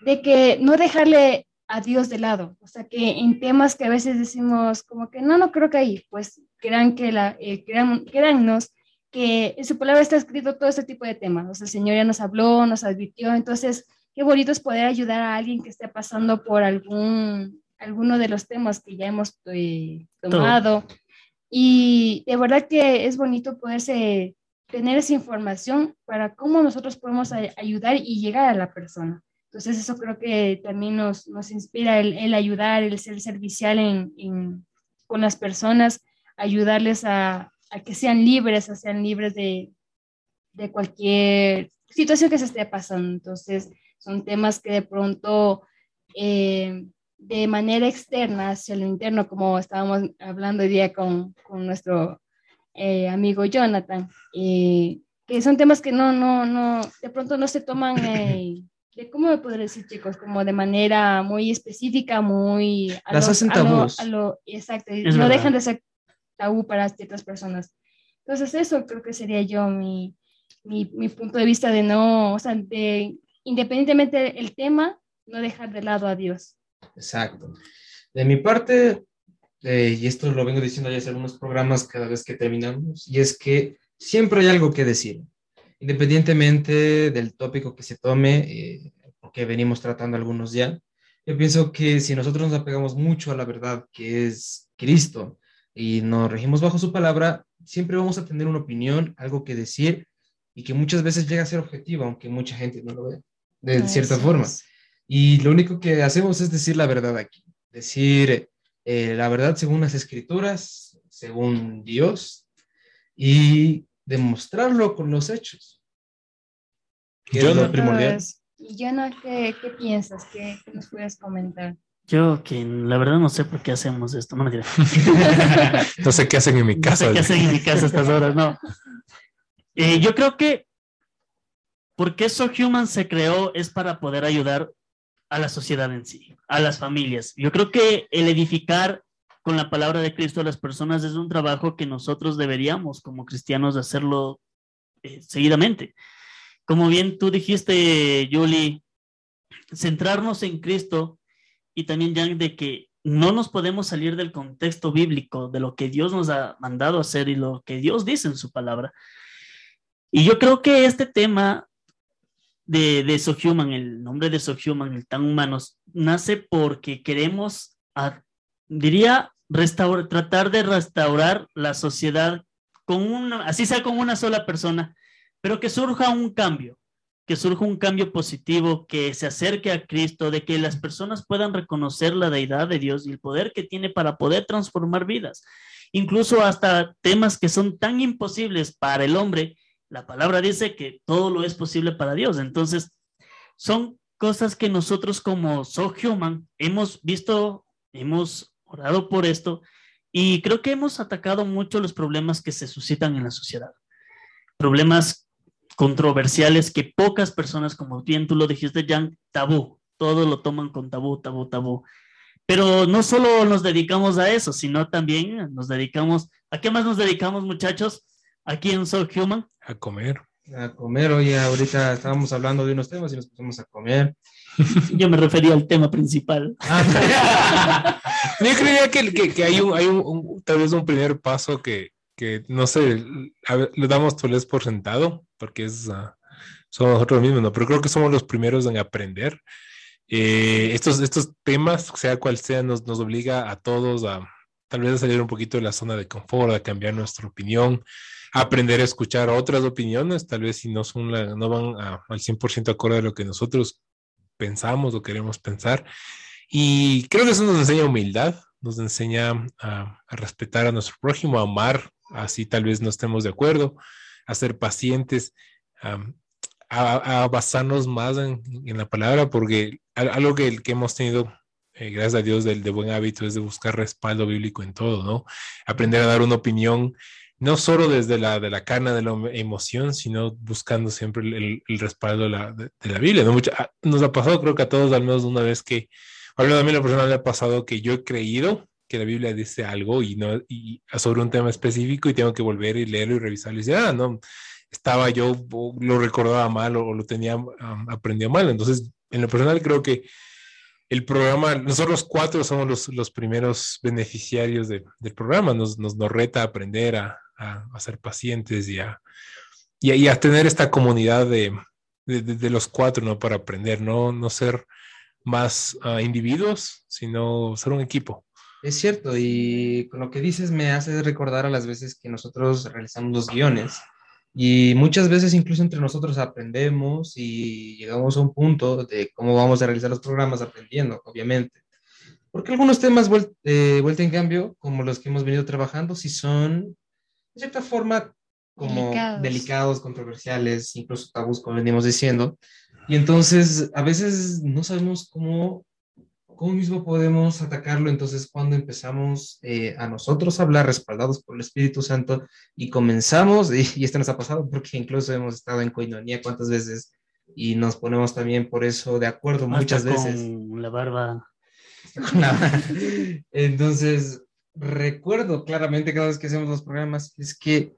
de que no dejarle a Dios de lado. O sea, que en temas que a veces decimos como que no, no creo que ahí, pues crean que la, eh, crean, créannos que en su palabra está escrito todo este tipo de temas. O sea, el Señor ya nos habló, nos advirtió, entonces qué bonito es poder ayudar a alguien que esté pasando por algún, alguno de los temas que ya hemos eh, tomado. Y de verdad que es bonito poderse tener esa información para cómo nosotros podemos ayudar y llegar a la persona. Entonces eso creo que también nos, nos inspira el, el ayudar, el ser servicial en, en- con las personas, ayudarles a, a que sean libres, a sean libres de, de cualquier situación que se esté pasando. Entonces son temas que de pronto eh, de manera externa hacia lo interno, como estábamos hablando hoy día con, con nuestro eh, amigo Jonathan, eh, que son temas que no, no, no, de pronto no se toman, eh, de, ¿cómo me podría decir, chicos? Como de manera muy específica, muy... a Las lo- hacen a lo- a lo- exacto, y Es no verdad. dejan de ser tabú para ciertas personas. Entonces eso creo que sería yo mi, mi, mi punto de vista de no, o sea, de independientemente del tema, no dejar de lado a Dios. Exacto. De mi parte, eh, y esto lo vengo diciendo ya hace algunos programas cada vez que terminamos, y es que siempre hay algo que decir, independientemente del tópico que se tome, eh, porque venimos tratando algunos ya. Yo pienso que si nosotros nos apegamos mucho a la verdad que es Cristo y nos regimos bajo su palabra, siempre vamos a tener una opinión, algo que decir y que muchas veces llega a ser objetivo, aunque mucha gente no lo vea de cierta forma. Y lo único que hacemos es decir la verdad aquí, decir eh, la verdad según las escrituras, según Dios, y demostrarlo con los hechos. Que es Yo lo no- primordial. Y Jonah, ¿qué, qué piensas? ¿Qué, qué nos puedes comentar? Yo que la verdad no sé por qué hacemos esto, no me. No sé qué hacen en mi No casa. sé qué hacen en mi casa a estas horas, no. Eh, yo creo que porque So Human se creó es para poder ayudar a la sociedad en sí, a las familias. Yo creo que el edificar con la palabra de Cristo a las personas es un trabajo que nosotros deberíamos como cristianos hacerlo eh, seguidamente. Como bien tú dijiste, Julie, centrarnos en Cristo y también ya de que no nos podemos salir del contexto bíblico, de lo que Dios nos ha mandado hacer y lo que Dios dice en su palabra. Y yo creo que este tema de, de Sohuman, el nombre de Sohuman, el tan humanos, nace porque queremos, a- diría, restaurar, tratar de restaurar la sociedad con una, así sea con una sola persona, pero que surja un cambio. que surja un cambio positivo, que se acerque a Cristo, de que las personas puedan reconocer la deidad de Dios y el poder que tiene para poder transformar vidas. Incluso hasta temas que son tan imposibles para el hombre, la palabra dice que todo lo es posible para Dios. Entonces, son cosas que nosotros como So Human hemos visto, hemos orado por esto y creo que hemos atacado mucho los problemas que se suscitan en la sociedad. Problemas controversiales que pocas personas, como bien tú lo dijiste, Jan, tabú. Todo lo toman con tabú, tabú, tabú. Pero no solo nos dedicamos a eso, sino también nos dedicamos, ¿a qué más nos dedicamos, muchachos? Aquí en Soul Human. A comer. A comer, oye, ahorita estábamos hablando de unos temas y nos pusimos a comer. Yo me refería al tema principal. Yo creía que, que, que hay, un, hay un, tal vez un primer paso que, que no sé, lo damos tal vez por sentado, porque es, uh, somos nosotros mismos, ¿no? Pero creo que somos los primeros en aprender. Eh, estos, estos temas, sea cual sea, nos, nos obliga a todos a tal vez a salir un poquito de la zona de confort, a cambiar nuestra opinión, aprender a escuchar otras opiniones, tal vez si no, son no van a, al 100% acorde a lo que nosotros pensamos o queremos pensar. Y creo que eso nos enseña humildad, nos enseña a, a respetar a nuestro prójimo, a amar así tal vez no estemos de acuerdo, a ser pacientes, a, basarnos más en, la palabra, porque algo que, que hemos tenido, eh, gracias a Dios, del de buen hábito es de buscar respaldo bíblico en todo, ¿no? Aprender a dar una opinión, no solo desde la, de la cana de la emoción, sino buscando siempre el, respaldo de la, de, la Biblia. ¿no? Ah, nos ha pasado, creo que a todos, al menos una vez que, hablando a mí la persona le ha pasado que yo he creído que la Biblia dice algo y no y sobre un tema específico y tengo que volver y leerlo y revisarlo y decir, ah, no, estaba yo, lo recordaba mal o, lo tenía, um, aprendió mal. Entonces, en lo personal creo que el programa, nosotros cuatro somos los, los primeros beneficiarios de, del programa, nos, nos, nos, reta a aprender a, a, ser pacientes y a, y a, tener esta comunidad de, de, de, los cuatro, ¿no? Para aprender, no, no ser más uh, individuos, sino ser un equipo. Es cierto, y con lo que dices me hace recordar a las veces que nosotros realizamos los guiones y muchas veces incluso entre nosotros aprendemos y llegamos a un punto de cómo vamos a realizar los programas aprendiendo, obviamente. Porque algunos temas eh, vuelta en cambio, como los que hemos venido trabajando, si son de cierta forma como delicados. delicados, controversiales, incluso tabús, como venimos diciendo. Y entonces a veces no sabemos cómo ¿Cómo mismo podemos atacarlo entonces cuando empezamos eh, a nosotros a hablar respaldados por el Espíritu Santo y comenzamos, y, esto nos ha pasado porque incluso hemos estado en coinonía cuántas veces y nos ponemos también por eso de acuerdo muchas veces. Con la barba. Entonces, recuerdo claramente cada vez que hacemos los programas es que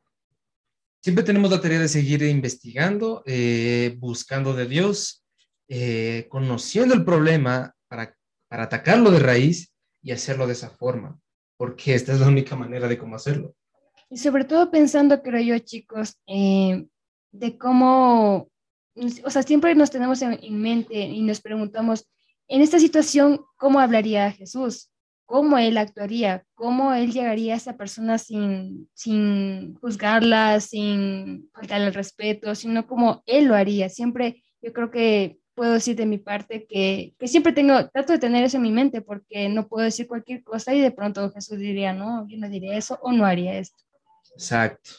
siempre tenemos la tarea de seguir investigando, eh, buscando de Dios, eh, conociendo el problema para para atacarlo de raíz y hacerlo de esa forma, porque esta es la única manera de cómo hacerlo. Y sobre todo pensando, creo yo, chicos, eh, de cómo, o sea, siempre nos tenemos en, mente y nos preguntamos, en esta situación, ¿cómo hablaría Jesús? ¿Cómo él actuaría? ¿Cómo él llegaría a esa persona sin, sin juzgarla, sin faltarle el respeto, sino como él lo haría? Siempre yo creo que puedo decir de mi parte que, que, siempre tengo, trato de tener eso en mi mente porque no puedo decir cualquier cosa y de pronto Jesús diría, no, yo no diría eso o no haría esto. Exacto.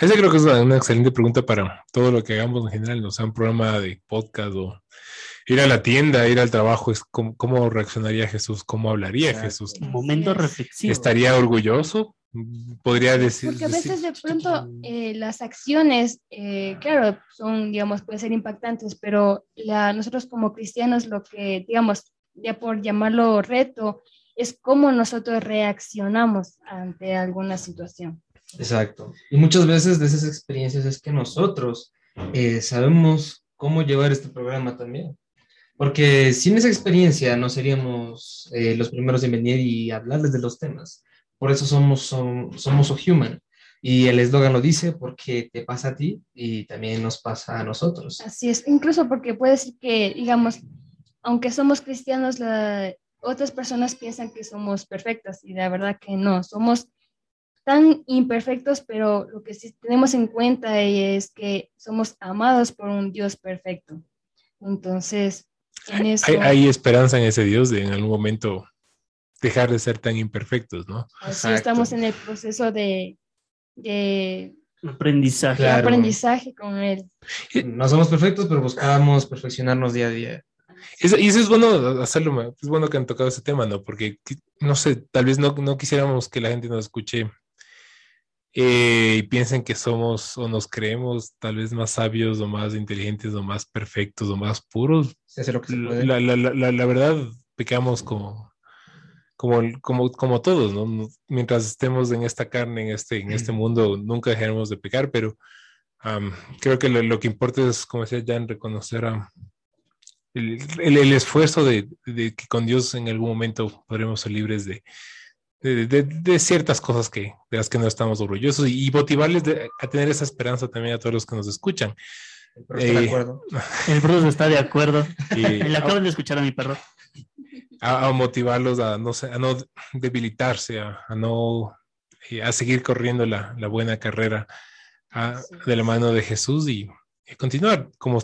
Esa creo que es una, excelente pregunta para todo lo que hagamos en general, no sea un programa de podcast o ir a la tienda, ir al trabajo, es cómo, cómo reaccionaría Jesús, cómo hablaría Jesús. Un momento reflexivo. ¿Estaría orgulloso? podría decir. Porque a veces de pronto eh, las acciones, eh, claro, son, digamos, pueden ser impactantes, pero la, nosotros como cristianos lo que, digamos, ya por llamarlo reto, es cómo nosotros reaccionamos ante alguna situación. Exacto. Y muchas veces de esas experiencias es que nosotros eh, sabemos cómo llevar este programa también. Porque sin esa experiencia no seríamos los primeros en venir y hablarles de los temas. Por eso somos, somos, somos human. Y el eslogan lo dice porque te pasa a ti y también nos pasa a nosotros. Así es, incluso porque puede ser que, digamos, aunque somos cristianos, la, otras personas piensan que somos perfectas y la verdad que no, somos tan imperfectos, pero lo que sí tenemos en cuenta es que somos amados por un Dios perfecto. Entonces. Hay, hay esperanza en ese Dios de en algún momento dejar de ser tan imperfectos, ¿no? Así estamos en el proceso de, de, Aprendizaje. de aprendizaje con Él. No somos perfectos, pero buscamos perfeccionarnos día a día. Eso- y eso es bueno hacerlo, es bueno que han tocado ese tema, ¿no? Porque, no sé, tal vez no, no quisiéramos que la gente nos escuche eh, y piensen que somos o nos creemos tal vez más sabios o más inteligentes o más perfectos o más puros. Lo que. La, la- la- la- verdad, pecamos como, como, como, como todos, ¿no? Mientras estemos en esta carne, en este, en este mundo, nunca dejaremos de pecar, pero am, creo que lo, lo que importa es, como decía Jan, reconocer a, el, el- el esfuerzo de, de que con Dios en algún momento podremos ser libres de, de, de- de ciertas cosas que, de las que no estamos orgullosos y, y motivarles de- a tener esa esperanza también a todos los que nos escuchan. Pero estoy de Eh, acuerdo. El Bruce está de acuerdo. Y- Le acaban de escuchar a mi perro. a, a motivarlos a no, a no debilitarse, a, a no eh, a seguir corriendo la, la buena carrera a- de la mano de Jesús y, y continuar como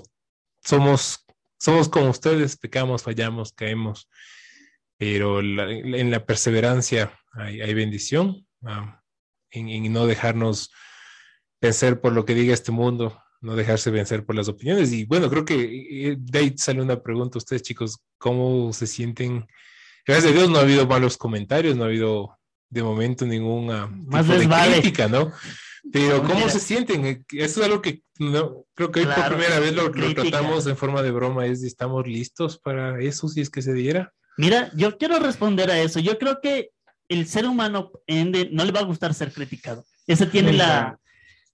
somos, somos como ustedes, pecamos, fallamos, caemos, pero la- en la perseverancia hay, hay bendición, ah, en, en no dejarnos vencer por lo que diga este mundo, no dejarse vencer por las opiniones. Y bueno, creo que eh, de ahí sale una pregunta a ustedes, chicos, ¿cómo se sienten? Gracias a Dios no ha habido malos comentarios, no ha habido de momento ninguna Más tipo de vale. crítica, ¿no? Pero ¿cómo Mira. se sienten? Eh, Eso es algo que no, creo que hoy por Claro, primera vez lo, lo tratamos en forma de broma, es ¿estamos listos para eso si es que se diera? Mira, yo quiero responder a eso. Yo creo que el ser humano no le va a gustar ser criticado. Esa tiene la,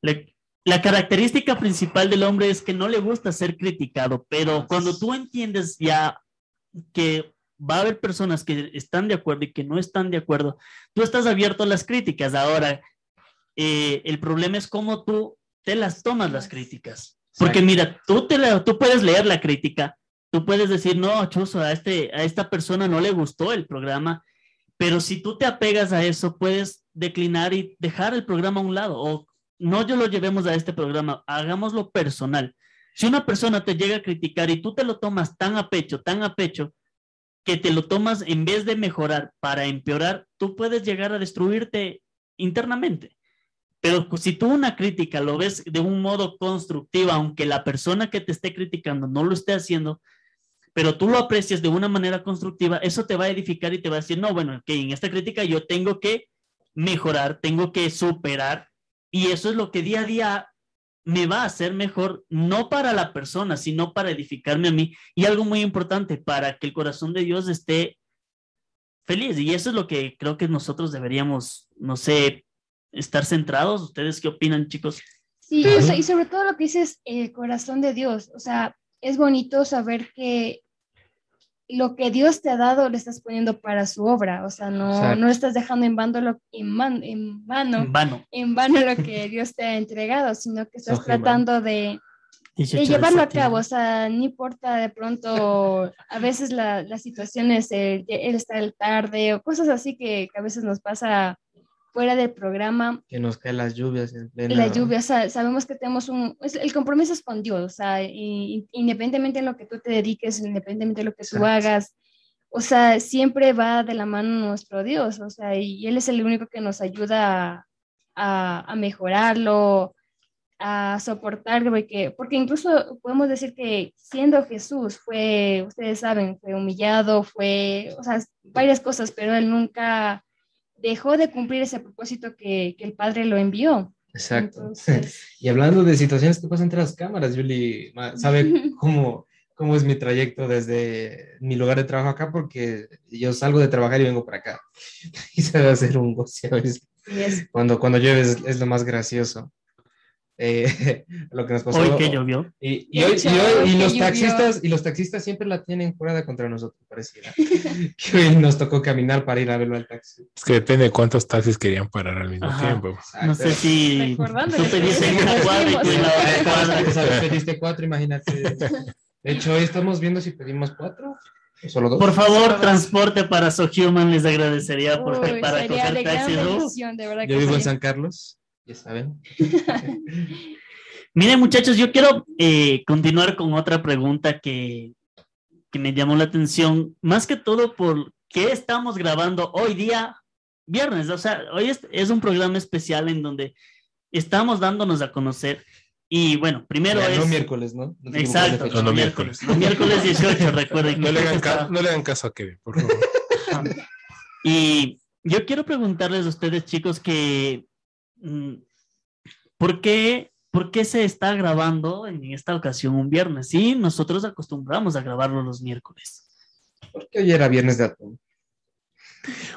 la, la característica principal del hombre es que no le gusta ser criticado, pero cuando tú entiendes ya que va a haber personas que están de acuerdo y que no están de acuerdo, tú estás abierto a las críticas. Ahora, eh, el problema es cómo tú te las tomas las críticas. Porque mira, tú, te la- tú puedes leer la crítica, tú puedes decir, no, Chuzo, a, este, a esta persona no le gustó el programa, pero si tú te apegas a eso, puedes declinar y dejar el programa a un lado, o no yo lo llevemos a este programa, hagámoslo personal. Si una persona te llega a criticar y tú te lo tomas tan a pecho, tan a pecho, que te lo tomas en vez de mejorar para empeorar, tú puedes llegar a destruirte internamente. Pero si tú una crítica lo ves de un modo constructivo, aunque la persona que te esté criticando no lo esté haciendo, pero tú lo aprecias de una manera constructiva, eso te va a edificar y te va a decir, no, bueno, que en esta crítica yo tengo que mejorar, tengo que superar, y eso es lo que día a día me va a hacer mejor, no para la persona, sino para edificarme a mí. Y algo muy importante, para que el corazón de Dios esté feliz. Y eso es lo que creo que nosotros deberíamos, no sé, estar centrados. ¿Ustedes qué opinan, chicos? Sí, o sea, y sobre todo lo que dices, el corazón de Dios. O sea, es bonito saber que lo que Dios te ha dado lo estás poniendo para su obra. O sea, no, no estás dejando en, vano lo, en, man- en vano, En vano. en vano lo que Dios te ha entregado, sino que estás tratando de, 18 de llevarlo a cabo. O sea, no importa de pronto, a veces la- las situaciones, el, el estar tarde o cosas así que, que a veces nos pasa fuera del programa Que nos caen las lluvias en plena- la lluvia, o sea, sabemos que tenemos un, el compromiso es con Dios, o sea, y- independientemente de lo que tú te dediques, independientemente de lo que tú Exacto. hagas, o sea, siempre va de la mano nuestro Dios, o sea, y Él es el único que nos ayuda a, a- a mejorarlo, a soportar, porque, porque incluso podemos decir que siendo Jesús fue, ustedes saben, fue humillado, fue, o sea, varias cosas, pero Él nunca dejó de cumplir ese propósito que, que el Padre lo envió. Exacto. Entonces- y hablando de situaciones que pasan entre las cámaras, Julie sabe cómo, cómo es mi trayecto desde mi lugar de trabajo acá, porque yo salgo de trabajar y vengo para acá. Y se va a hacer un goce a veces. Sí, es- Cuando, cuando llueve es, es lo más gracioso. Eh, lo que nos pasó. Hoy que llovió. Y, y hoy- y hoy- y los llovió. taxistas y los taxistas siempre la tienen jurada contra nosotros, pareciera. que hoy nos tocó caminar para ir a verlo al taxi. Es que depende de cuántos taxis querían parar al mismo Ajá. tiempo. No sé si tú pediste una cuadra y tú la cuadra. Pediste cuatro, imagínate. De hecho, hoy estamos viendo si pedimos cuatro. Solo dos. Por favor, transporte para SoHuman, les agradecería porque Uy, para coger taxi. Yo vivo en. San Carlos, ya saben. Miren, muchachos, yo quiero eh, continuar con otra pregunta que, que me llamó la atención, más que todo por qué estamos grabando hoy día, viernes. O sea, hoy es, es un programa especial en donde estamos dándonos a conocer. Y bueno, primero Ya, es. No miércoles, ¿no? No Exacto. No, no, miércoles. Los miércoles 18, recuerden. No le, hagan ca- no le hagan caso a Kevin, por favor. Y yo quiero preguntarles a ustedes, chicos, que ¿por qué, ¿por qué se está grabando en esta ocasión un viernes? Sí, nosotros acostumbramos a grabarlo los miércoles. Porque hoy era viernes de atún.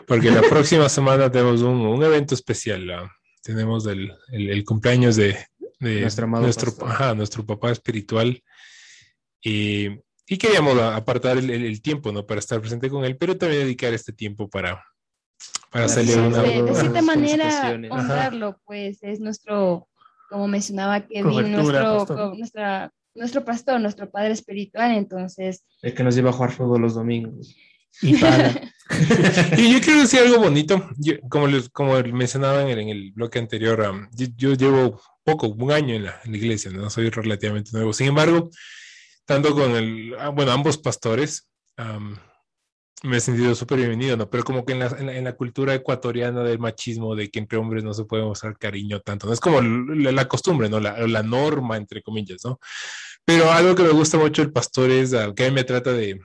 Porque la próxima semana tenemos un, un evento especial. ah. Tenemos el, el- el cumpleaños de, de Nuestro amado nuestro, ajá, nuestro papá espiritual. Y, y queríamos apartar el, el- el tiempo, ¿no? Para estar presente con él, pero también dedicar este tiempo para, para hacerle una... de, cierta manera. Ajá. honrarlo, pues es nuestro, como mencionaba Kevin, Cobertura, nuestro, nuestra, nuestro pastor, nuestro padre espiritual, entonces, El que nos lleva a jugar fútbol los domingos. Y para, Y yo quiero decir algo bonito. Yo- como, les, como mencionaba en el, en el bloque anterior, am, yo, yo llevo poco, un año en la, en la iglesia, ¿no? Soy relativamente nuevo. Sin embargo, tanto con el, ah, bueno, ambos pastores, am, me he sentido súper bienvenido, ¿no? Pero como que en la, en la- en la cultura ecuatoriana del machismo, de que entre hombres no se puede mostrar cariño tanto, ¿no? Es como la, la costumbre, ¿no? La, la norma, entre comillas, ¿no? Pero algo que me gusta mucho del pastor es que a mí me trata de,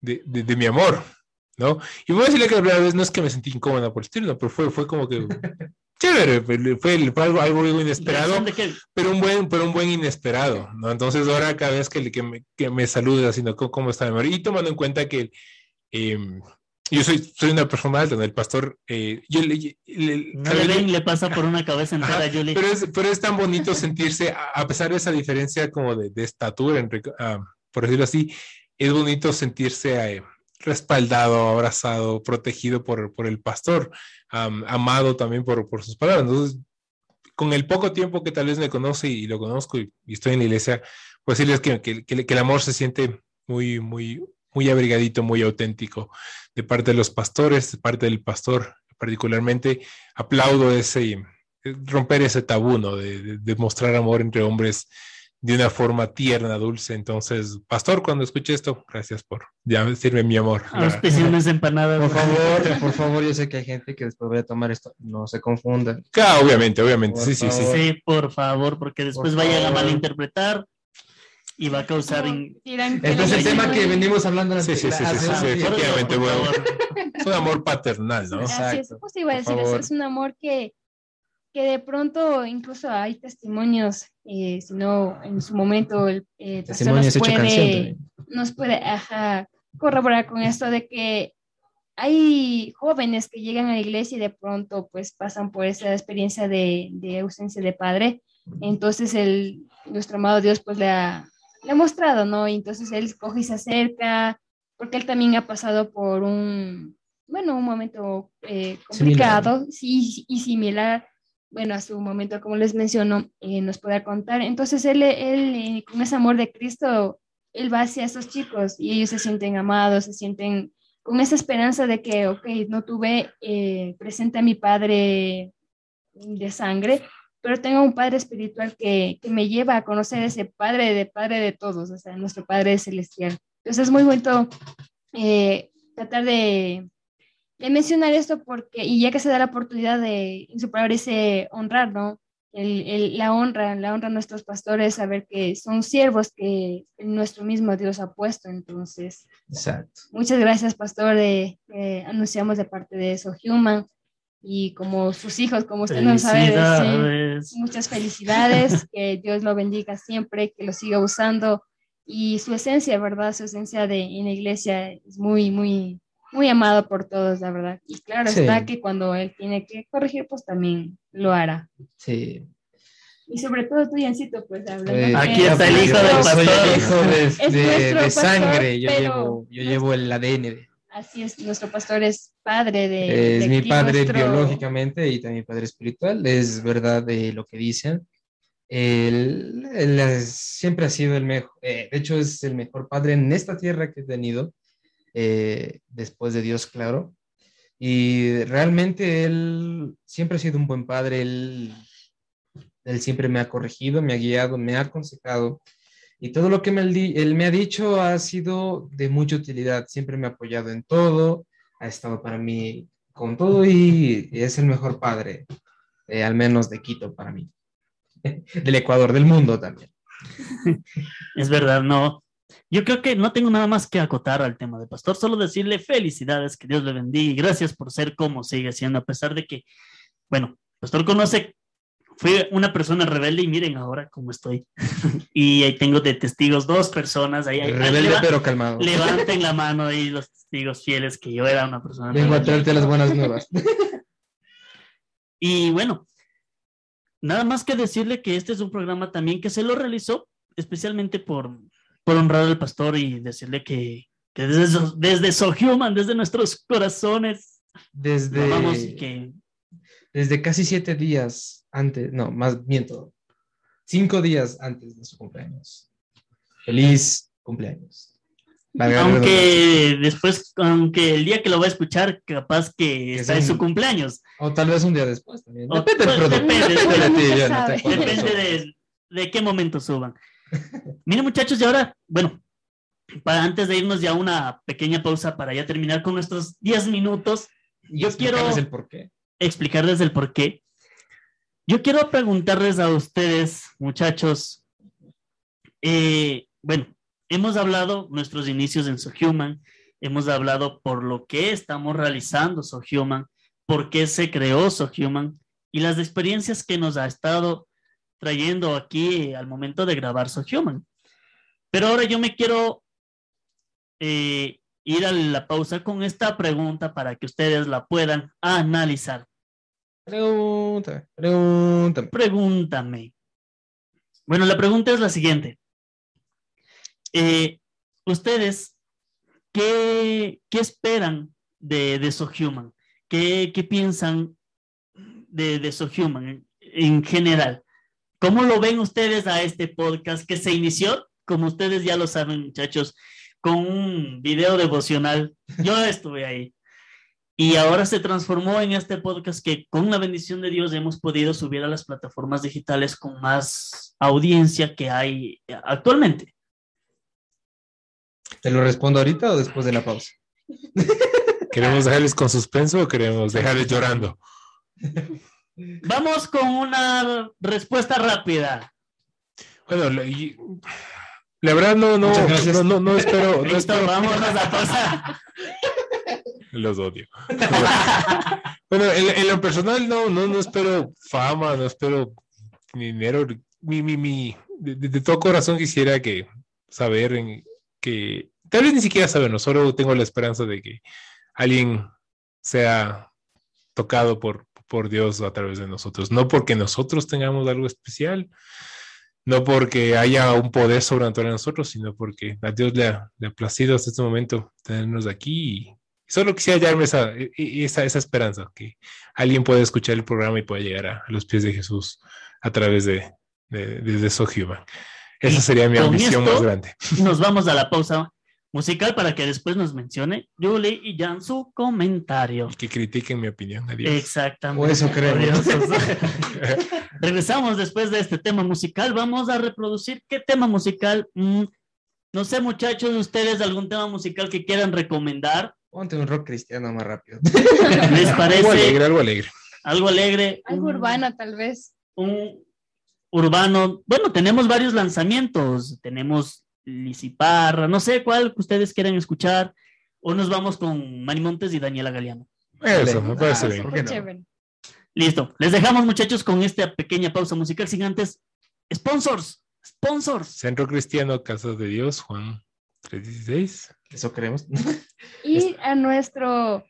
de, de- de mi amor, ¿no? Y voy a decirle que la primera vez no es que me sentí incómoda por el estilo, no, pero fue, fue como que chévere, fue, fue- algo, algo inesperado, pero un buen, pero un buen inesperado, ¿no? Entonces ahora cada vez que, que me, que me saluda, sino ¿cómo, cómo está mi amor? Y tomando en cuenta que eh, yo soy, soy una persona alta. El pastor, eh, yo le, le- pasa por una cabeza entera, Ajá, Julie. pero, es, pero es tan bonito sentirse, a, a pesar de esa diferencia como de, de estatura, ah, por decirlo así, es bonito sentirse eh, respaldado, abrazado, protegido por, por el pastor, am, amado también por, por sus palabras. Entonces, con el poco tiempo que tal vez me conoce y lo conozco y, y estoy en la iglesia, pues decirles que, que, que- que el amor se siente muy, muy, muy abrigadito, muy auténtico de parte de los pastores, de parte del pastor particularmente. Aplaudo ese, eh, romper ese tabú, ¿no? De, de- de mostrar amor entre hombres de una forma tierna, dulce. Entonces, pastor, cuando escuche esto, gracias por ya decirme mi amor. Auspiciaciones empanadas. Por favor, por favor, yo sé que hay gente que después vaya a tomar esto. No se confundan. Claro, obviamente, obviamente, Por sí, sí, sí. favor. Sí, por favor, porque después Por vayan a favor. malinterpretar y va a causar... in- Este es la el tema que venimos hablando Sí, sí, sí, sí, sí, sí, efectivamente. Es un amor paternal, ¿no? Así es, iba a decir eso, es un amor que, que de pronto incluso hay testimonios, eh, si no en su momento el eh, nos puede, también. nos puede ajá, corroborar con esto de que hay jóvenes que llegan a la iglesia y de pronto pues pasan por esa experiencia de, de ausencia de padre, entonces el, nuestro amado Dios pues le ha, le ha mostrado, ¿no? Y entonces él coge y se acerca, porque él también ha pasado por un, bueno, un momento eh, complicado sí, y similar, bueno, a su momento, como les menciono, eh, nos puede contar. Entonces él, él eh, con ese amor de Cristo, él va hacia esos chicos y ellos se sienten amados, se sienten con esa esperanza de que, ok, no tuve eh, presente a mi padre de sangre, pero tengo un padre espiritual que, que me lleva a conocer ese padre de padre de todos, o sea, nuestro padre celestial. Entonces es muy bonito eh, tratar de, de mencionar esto porque, y ya que se da la oportunidad de, en su palabra dice honrar, ¿no? El, el- la honra, la honra a nuestros pastores, saber que son siervos que nuestro mismo Dios ha puesto. Entonces, Exacto. muchas gracias, pastor, de, eh, anunciamos de parte de So Human y como sus hijos, como usted nos sabe decir. Muchas felicidades, que Dios lo bendiga siempre, que lo siga usando y su esencia, ¿verdad? Su esencia de en la iglesia es muy, muy, muy amado por todos, la verdad. Y claro Sí. está que cuando él tiene que corregir, pues también lo hará. Sí. Y sobre todo tú, Jancito, pues hablando. Que Aquí está el hijo del Yo soy el hijo de, pastor, sangre. Yo pero- llevo, yo llevo el ADN. Así es, nuestro pastor es padre de. es de mi padre nuestro- biológicamente y también padre espiritual. Es verdad de lo que dicen. Él, él es- siempre ha sido el mejor, de hecho es el mejor padre en esta tierra que he tenido. eh, después de Dios, claro. Y realmente él siempre ha sido un buen padre, él, él siempre me ha corregido, me ha guiado, me ha aconsejado. Y todo lo que él me ha dicho ha sido de mucha utilidad, siempre me ha apoyado en todo, ha estado para mí con todo y es el mejor padre, eh, al menos de Quito para mí, del Ecuador, del mundo también. Es verdad, no. Yo creo que no tengo nada más que acotar al tema de pastor, solo decirle felicidades, que Dios le bendiga y gracias por ser como sigue siendo, a pesar de que, bueno, pastor conoce, fui una persona rebelde y miren ahora cómo estoy. y ahí tengo de testigos dos personas ahí. ahí Rebelde leva- pero calmado. Levanten la mano ahí los testigos fieles que yo era una persona Vengo a traerte las buenas nuevas. Y bueno, nada más que decirle que este es un programa también que se lo realizó especialmente por, por honrar al pastor y decirle que, que desde, So- desde So Human, desde nuestros corazones, Desde, que desde casi siete días antes, no, más miento, cinco días antes de su cumpleaños. Feliz cumpleaños. Valga aunque después, aunque el día que lo va a escuchar, capaz que está en su cumpleaños. O tal vez un día después también. O- Depende pues, depende, Depende de ti, no. Depende de, de qué momento suban. Miren, muchachos, y ahora, bueno, para antes de irnos ya a una pequeña pausa para ya terminar con nuestros 10 minutos, yo quiero Explicarles el por qué. explicarles el por qué. Yo quiero preguntarles a ustedes, muchachos, eh, bueno, hemos hablado nuestros inicios en SoHuman, hemos hablado por lo que estamos realizando SoHuman, por qué se creó SoHuman y las experiencias que nos ha estado trayendo aquí al momento de grabar SoHuman. Pero ahora yo me quiero eh, ir a la pausa con esta pregunta para que ustedes la puedan analizar. Pregunta, pregunta. Pregúntame. Bueno, la pregunta es la siguiente. Eh, ¿Ustedes qué, qué esperan de, de SoHuman? ¿Qué, qué piensan de, de SoHuman en, en general? ¿Cómo lo ven ustedes a este podcast que se inició, como ustedes ya lo saben, muchachos, con un video devocional? Yo estuve ahí. Y ahora se transformó en este podcast que con la bendición de Dios hemos podido subir a las plataformas digitales con más audiencia que hay actualmente. ¿Te lo respondo ahorita o después de la pausa? ¿Queremos dejarles con suspenso o queremos dejarles llorando? Vamos con una respuesta rápida. Bueno, la, y- la verdad no, no, no, no, no espero, no Listo, espero, vámonos a pausa. los odio. Bueno, en, lo personal no, no, no espero fama, no espero dinero. Mi, mi, mi, de todo corazón quisiera que saber en, que tal vez ni siquiera saberlo, solo tengo la esperanza de que alguien sea tocado por, por Dios a través de nosotros. No porque nosotros tengamos algo especial, no porque haya un poder sobrenatural en nosotros, sino porque a Dios le ha, le ha placido hasta este momento tenernos aquí y solo quisiera hallarme esa, e- e- esa, esa esperanza, que alguien pueda escuchar el programa y pueda llegar a, a los pies de Jesús a través de, de, de, de So Human. Esa sería mi ambición esto, más grande. Nos vamos a la pausa musical para que después nos mencione Julie y Jan su comentario. Y que critiquen mi opinión. Adiós. Exactamente. O eso. Odiosos. Regresamos después de este tema musical. Vamos a reproducir qué tema musical. Mm, no sé, muchachos, ustedes algún tema musical que quieran recomendar. Ponte un rock cristiano más rápido. ¿Les Algo parece alegre, algo alegre. algo alegre? Algo urbano, tal vez. un urbano. Bueno, tenemos varios lanzamientos. Tenemos Lisiparra, no sé cuál que ustedes quieran escuchar. O nos vamos con Mani Montes y Daniela Galeano. Eso, me parece Ah, bien. ¿por qué Qué no? chévere. Listo. Les dejamos, muchachos, con esta pequeña pausa musical sin antes. Sponsors, sponsors. Centro Cristiano, Casa de Dios, Juan 316. Eso creemos. Y a nuestros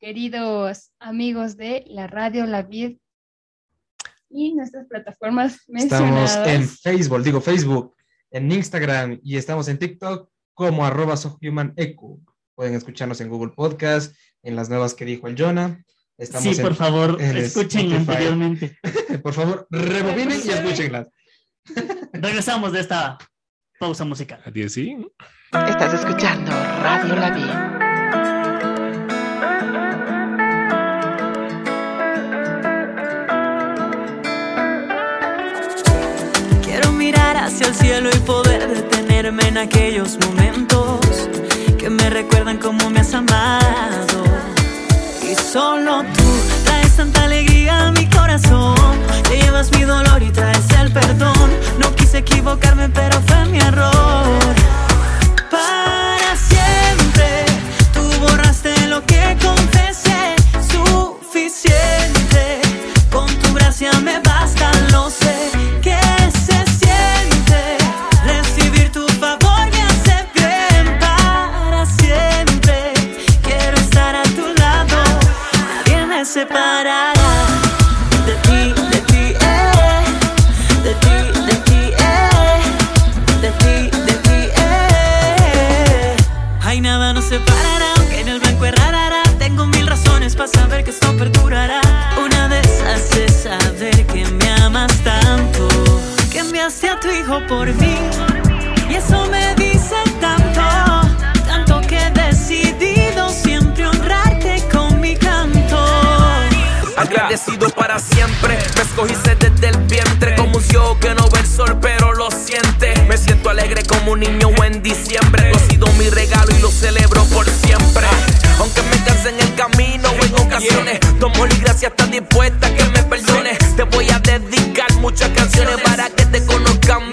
queridos amigos de la radio La Vid y nuestras plataformas Estamos mencionadas. en Facebook, digo Facebook, en Instagram y estamos en TikTok como arroba sohumanecu. Pueden escucharnos en Google Podcast, en las nuevas que dijo el Jonah. Estamos Sí, en- por favor, en escuchen Spotify. anteriormente. Por favor, rebobinen y escúchenlas. Regresamos de esta pausa musical. Adiós, sí. Estás escuchando Radio La V. Quiero mirar hacia el cielo y poder detenerme en aquellos momentos que me recuerdan cómo me has amado. Y solo tú traes tanta alegría a mi corazón, te llevas mi dolor y traes el perdón. No quise equivocarme, pero fue mi error. Para siempre, tú borraste lo que confesé. Suficiente, con tu gracia me por mí. Y eso me dice tanto, tanto que he decidido siempre honrarte con mi canto. Agradecido para siempre, me escogiste desde el vientre. Como un ciego que no ve el sol pero lo siente. Me siento alegre como un niño en diciembre. Tú has sido mi regalo y lo celebro por siempre. Aunque me canse en el camino o en ocasiones Tu amor y gracia están dispuesta que me perdones Te voy a dedicar muchas canciones para que te conozcan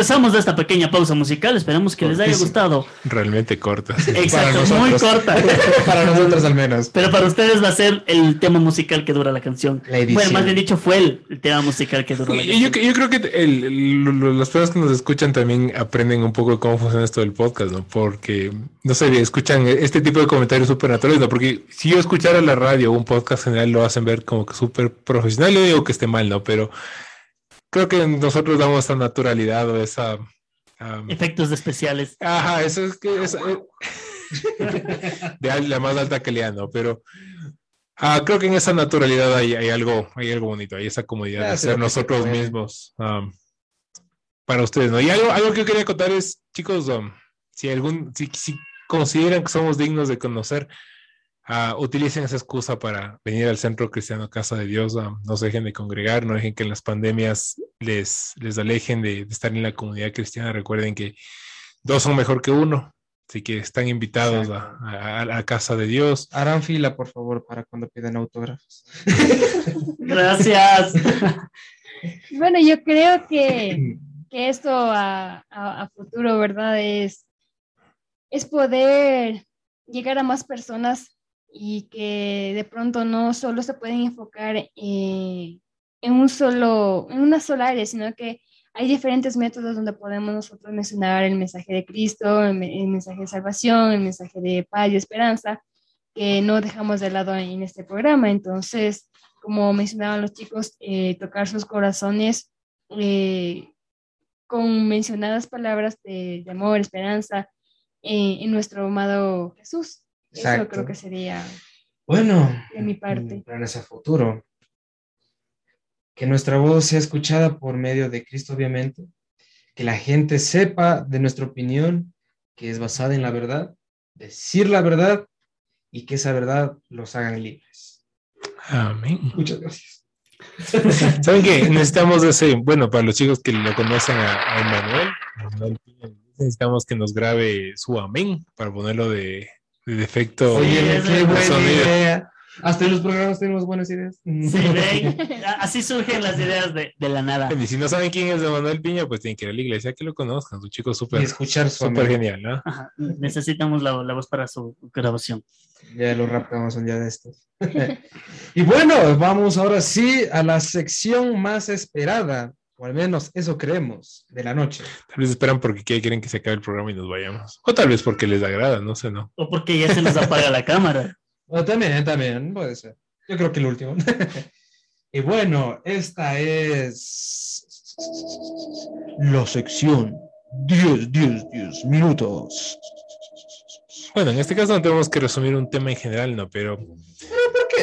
Regresamos de esta pequeña pausa musical. Esperamos que les haya gustado. Realmente corta. Exacto, Para muy corta. Para nosotros al menos. Pero para ustedes va a ser el tema musical que dura la canción. La. Bueno, más bien dicho, fue el, el tema musical que duró la Y yo, canción. yo creo que el- el- las personas que nos escuchan también aprenden un poco cómo funciona esto del podcast, ¿no? Porque, no sé, escuchan este tipo de comentarios súper naturales, ¿no? Porque si yo escuchara la radio o un podcast general lo hacen ver como que súper profesional, yo digo que esté mal, ¿no? Pero creo que nosotros damos esa naturalidad o esa... am, Efectos especiales. Ajá, eso es que es eh, de la más alta calidad, ¿no? Pero ah, creo que en esa naturalidad hay, hay algo, hay algo bonito, hay esa comodidad de Ah, ser nosotros mismos am, para ustedes, ¿no? Y algo, algo que yo quería contar es, chicos, am, si algún, si, si consideran que somos dignos de conocer, ah, utilicen esa excusa para venir al Centro Cristiano Casa de Dios, no se dejen de congregar, no dejen que las pandemias les, les alejen de, de estar en la comunidad cristiana, recuerden que dos son mejor que uno. Así que están invitados a, a- a la casa de Dios. Harán fila, por favor, para cuando piden autógrafos. Gracias. Bueno, yo creo que, que esto a, a- a futuro, ¿verdad? Es, es poder llegar a más personas y que de pronto no solo se pueden enfocar eh, en un solo, en una sola área, sino que hay diferentes métodos donde podemos nosotros mencionar el mensaje de Cristo, el, me- el mensaje de salvación, el mensaje de paz y esperanza, que no dejamos de lado en este programa. Entonces, como mencionaban los chicos, eh, tocar sus corazones eh, con mencionadas palabras de, amor, esperanza en nuestro amado Jesús. Eso Exacto. creo que sería Bueno, de mi parte. mm, planes a futuro. Que nuestra voz sea escuchada por medio de Cristo, obviamente. Que la gente sepa de nuestra opinión, que es basada en la verdad, decir la verdad y que esa verdad los hagan libres. Amén. Muchas gracias. ¿Saben qué? Necesitamos ese, bueno, para los chicos que lo conocen a, a necesitamos que nos grabe su amén para ponerlo de, de defecto. Oye, qué buena sonido. idea. Hasta en los programas tenemos buenas ideas. Sí, ven, a- así surgen las ideas de, de la nada. Y si no saben quién es Emanuel Piña, pues tienen que ir a la iglesia que lo conozcan. Su chico súper escuchar genial, ¿no? Ajá, necesitamos la, la voz para su grabación. Ya lo raptamos un día de estos. y bueno, vamos ahora sí a la sección más esperada, o al menos eso creemos, de la noche. Tal vez esperan porque que- quieren que se acabe el programa y nos vayamos. O tal vez porque les agrada, no sé, ¿no? O porque ya se nos apaga la cámara. O también, también, puede ser. Yo creo que el último. y bueno, esta es la sección 10, 10, 10 minutos. Bueno, en este caso no tenemos que resumir un tema en general, ¿no? Pero?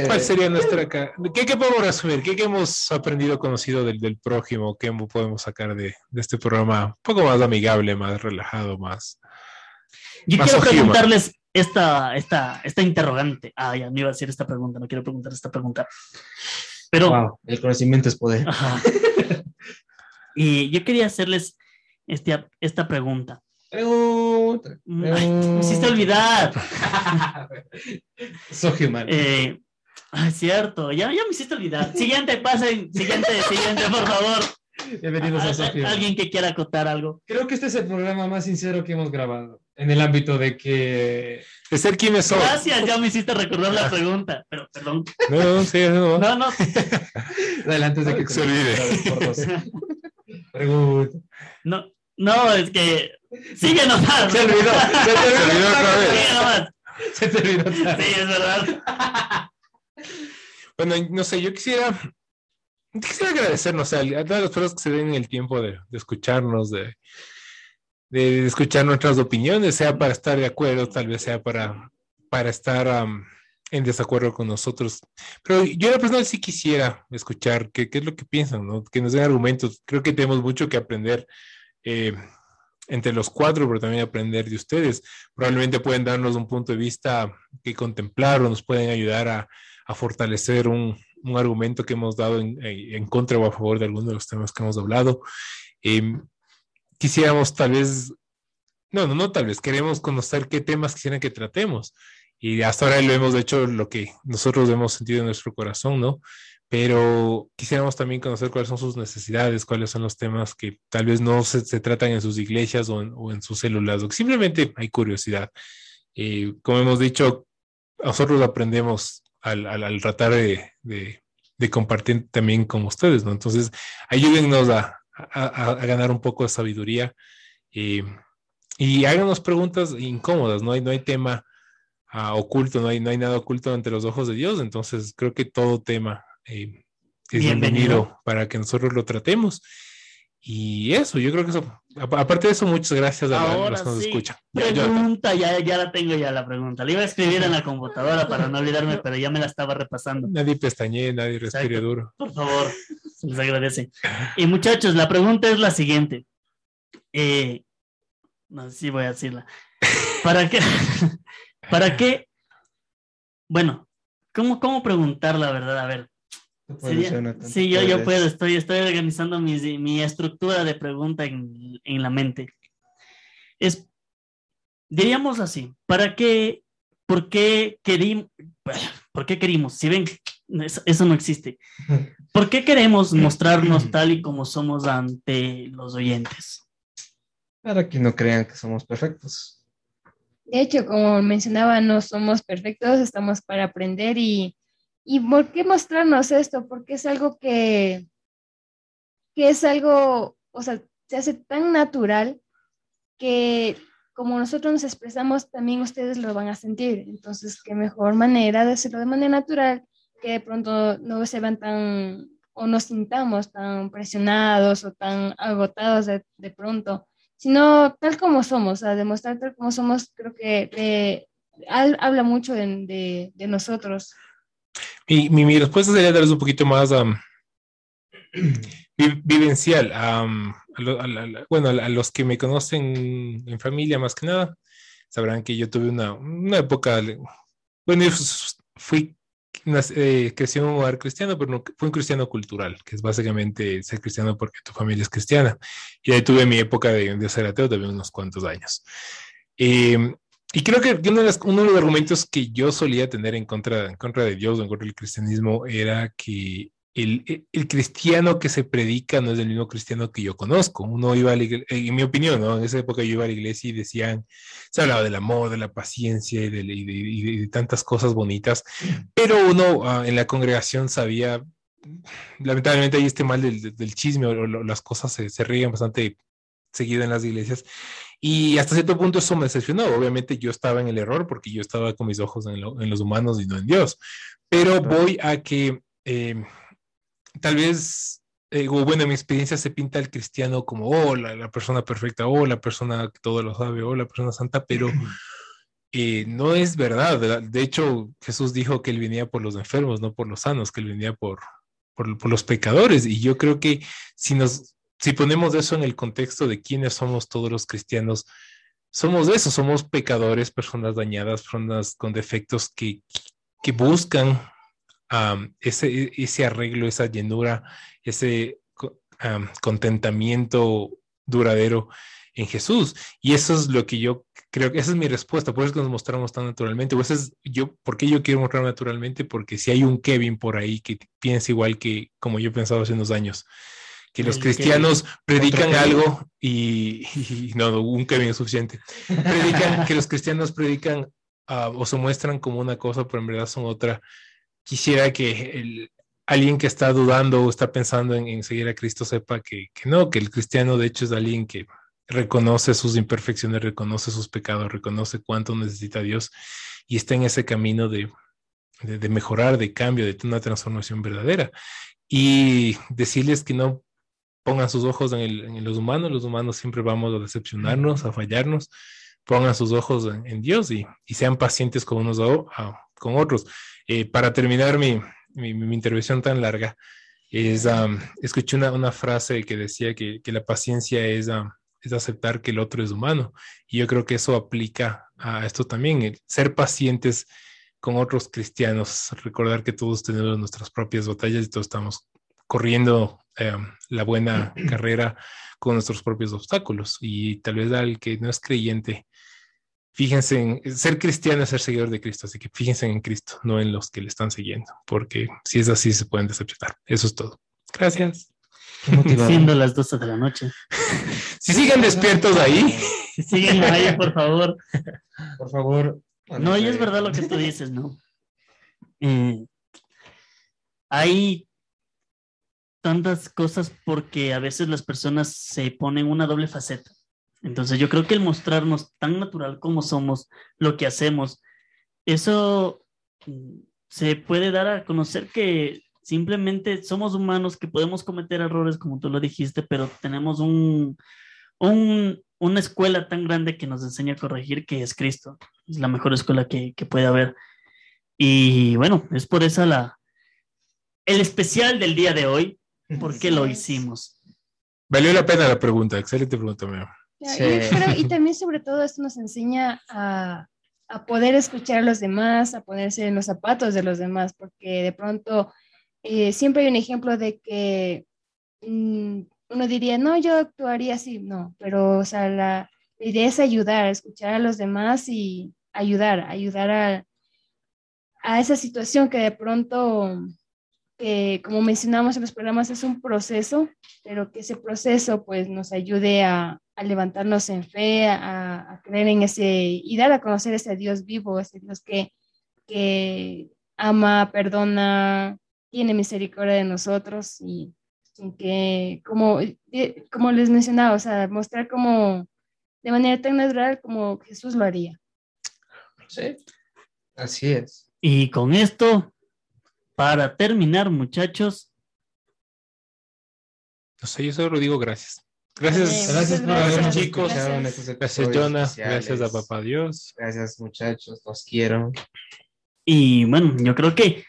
¿Cuál sería nuestra... ¿Qué, qué podemos resumir? ¿Qué, qué hemos aprendido, conocido del, del prójimo? ¿Qué mo- podemos sacar de, de este programa un poco más amigable, más relajado, más... Yo más quiero ojiva? preguntarles esta, esta, esta interrogante. Ah, ya me iba a decir esta pregunta, no quiero preguntar esta pregunta. Pero, Wow, el conocimiento es poder. Ajá. y yo quería hacerles este, esta pregunta. Pregunta. Mm, ay, me hiciste olvidar. Soy humano. Eh, ah, es cierto, ya, ya me hiciste olvidar. Siguiente, pasen. Siguiente, siguiente, por favor. Bienvenidos a Al- Soy Humano. Alguien que quiera acotar algo. Creo que este es el programa más sincero que hemos grabado, en el ámbito de que... De ser quienes son. Gracias, ya me hiciste recordar la pregunta. Pero, perdón. No, no, sí, no. No, no. Adelante de que Se olvide. Pregunta. No, no, es que. Sigue nomás. Se olvidó, se te olvidó otra vez. Sigue nomás. Se te olvidó otra vez. Sí, es verdad. Bueno, no sé, yo quisiera, quisiera agradecernos a, a todas las personas que se den el tiempo de, de escucharnos, de, de escuchar nuestras opiniones, sea para estar de acuerdo, tal vez sea para, para estar am, en desacuerdo con nosotros. Pero yo la persona sí quisiera escuchar qué, qué es lo que piensan, ¿no? que nos den argumentos. Creo que tenemos mucho que aprender. eh, entre los cuatro, pero también aprender de ustedes. Probablemente pueden darnos un punto de vista que contemplar o nos pueden ayudar a, a fortalecer un, un argumento que hemos dado en, en- contra o a favor de alguno de los temas que hemos hablado. Eh, quisiéramos tal vez, no, no, no tal vez, queremos conocer qué temas quisieran que tratemos. Y hasta ahora lo hemos hecho lo que nosotros hemos sentido en nuestro corazón, ¿no? Pero quisiéramos también conocer cuáles son sus necesidades, cuáles son los temas que tal vez no se, se tratan en sus iglesias o en, o en sus células, o que simplemente hay curiosidad. Eh, como hemos dicho, nosotros aprendemos al, al- al tratar de, de- de compartir también con ustedes, ¿no? Entonces, ayúdennos a, a- a- ganar un poco de sabiduría eh, y háganos preguntas incómodas, no hay, no hay tema ah, oculto, no hay, no hay nada oculto ante los ojos de Dios, entonces creo que todo tema eh, es bienvenido. Bienvenido. para que nosotros lo tratemos. Y eso, yo creo que eso, apa- aparte de eso, muchas gracias a, Ahora los que nos sí. escuchan. Pregunta, ya, ya la tengo ya la pregunta. La iba a escribir en la computadora para no olvidarme, pero ya me la estaba repasando. Nadie pestañee, nadie respire Exacto. duro. Por favor, se les agradece. Y muchachos, la pregunta es la siguiente. Eh, no sé si voy a decirla. ¿Para qué? ¿Para qué? Bueno, ¿cómo, cómo preguntar la verdad? A ver. Sí, tú yo, yo puedo, estoy, estoy organizando mi, mi estructura de pregunta en, en la mente. Es, diríamos así, ¿para qué, por qué querimos, por qué querimos? Si ven, eso, eso no existe. ¿Por qué queremos mostrarnos tal y como somos ante los oyentes? Para que no crean que somos perfectos. De hecho, como mencionaba, no somos perfectos, estamos para aprender y, y ¿por qué mostrarnos esto? Porque es algo que, que es algo, o sea, se hace tan natural que como nosotros nos expresamos, también ustedes lo van a sentir. Entonces, qué mejor manera de hacerlo de manera natural, que de pronto no se vean tan o nos sintamos tan presionados o tan agotados de, de pronto, sino tal como somos, a demostrar tal como somos, creo que eh, ha- habla mucho de, de- de nosotros. Mi, mi, mi respuesta sería darles un poquito más vi- vivencial. am, a lo- a la- bueno, a, los que me conocen en familia más que nada, sabrán que yo tuve una, una época, bueno, yo fui, eh, crecí en un hogar cristiano, pero no, fui un cristiano cultural, que es básicamente ser cristiano porque tu familia es cristiana. Y ahí tuve mi época de, de ser ateo, también unos cuantos años. Em, y creo que uno de, las- uno de los argumentos que yo solía tener en contra, en contra de Dios o en contra del cristianismo era que el, el- cristiano que se predica no es el mismo cristiano que yo conozco. Uno iba a la iglesia, en mi opinión, ¿no? En esa época yo iba a la iglesia y decían, se hablaba del amor, de la paciencia y de, y de- y de- tantas cosas bonitas, pero uno ah, en la congregación sabía, lamentablemente hay este mal del, del chisme o, o las cosas se, se ríen bastante seguido en las iglesias. Y hasta cierto punto eso me decepcionó. Obviamente yo estaba en el error porque yo estaba con mis ojos en, lo- en los humanos y no en Dios. Pero voy a que eh, tal vez, eh, o bueno, en mi experiencia se pinta al cristiano como, oh, la, la persona perfecta, oh, la persona que todo lo sabe, oh, la persona santa, pero eh, no es verdad. ¿verdad? De hecho, Jesús dijo que él venía por los enfermos, no por los sanos, que él venía por, por, por los pecadores. Y yo creo que si nos, si ponemos eso en el contexto de quiénes somos todos los cristianos, somos eso, somos pecadores, personas dañadas, personas con defectos que, que buscan am, ese, ese arreglo, esa llenura, ese am, contentamiento duradero en Jesús. Y eso es lo que yo creo que esa es mi respuesta, por eso nos mostramos tan naturalmente. O es yo, ¿por qué yo quiero mostrar naturalmente? Porque si hay un Kevin por ahí que piensa igual que como yo pensaba hace unos años, que los cristianos predican algo y, y no, un Kevin es suficiente. Predican, que los cristianos predican ah, o se muestran como una cosa, pero en verdad son otra. Quisiera que el, alguien que está dudando o está pensando en, en seguir a Cristo sepa que, que no, que el cristiano de hecho es alguien que reconoce sus imperfecciones, reconoce sus pecados, reconoce cuánto necesita a Dios y está en ese camino de, de, de mejorar, de cambio, de una transformación verdadera. Y decirles que no pongan sus ojos en, el- en los humanos, los humanos siempre vamos a decepcionarnos, a fallarnos, pongan sus ojos en, en Dios y, y sean pacientes con unos a a- con otros. Eh, para terminar mi, mi, mi intervención tan larga, es, am, escuché una, una frase que decía que, que la paciencia es, am, es aceptar que el otro es humano. Y yo creo que eso aplica a esto también, el ser pacientes con otros cristianos, recordar que todos tenemos nuestras propias batallas y todos estamos corriendo eh, la buena carrera con nuestros propios obstáculos. Y tal vez al que no es creyente, fíjense en ser cristiano es ser seguidor de Cristo, así que fíjense en Cristo, no en los que le están siguiendo, porque si es así se pueden decepcionar. Eso es todo. Gracias. Siendo las 12 de la noche. Si siguen despiertos ahí. Si siguen ahí, por favor. Por favor. No, y es verdad lo que tú dices, ¿no? Eh, hay tantas cosas porque a veces las personas se ponen una doble faceta. Entonces yo creo que el mostrarnos tan natural como somos, lo que hacemos, eso mm, se puede dar a conocer que simplemente somos humanos, que podemos cometer errores, como tú lo dijiste, pero tenemos un, un- una escuela tan grande que nos enseña a corregir, que es Cristo. Es la mejor escuela que, que puede haber. Y bueno, es por eso la, el especial del día de hoy, ¿por qué lo hicimos? Valió la pena la pregunta. Excelente pregunta, yo creo- y también sobre todo esto nos enseña a, a poder escuchar a los demás, a ponerse en los zapatos de los demás, porque de pronto eh, siempre hay un ejemplo de que mm, uno diría, no, yo actuaría así, no, pero o sea, la, la idea es ayudar, escuchar a los demás y ayudar, ayudar a, a esa situación que de pronto, que como mencionamos en los programas, es un proceso, pero que ese proceso pues nos ayude a, a levantarnos en fe, a, a creer en ese y dar a conocer ese Dios vivo, ese Dios que, que ama, perdona, tiene misericordia de nosotros y, y que como, eh, como les mencionaba, o sea, mostrar como de manera tan natural como Jesús lo haría. Sí, así es. Y con esto, para terminar, muchachos, No sé, yo solo digo gracias. Gracias, Bien, Gracias habernos gracias. chicos. Gracias, episodios Jonah. especiales. Gracias a Papá Dios. Gracias, muchachos. Los quiero. y bueno, yo creo que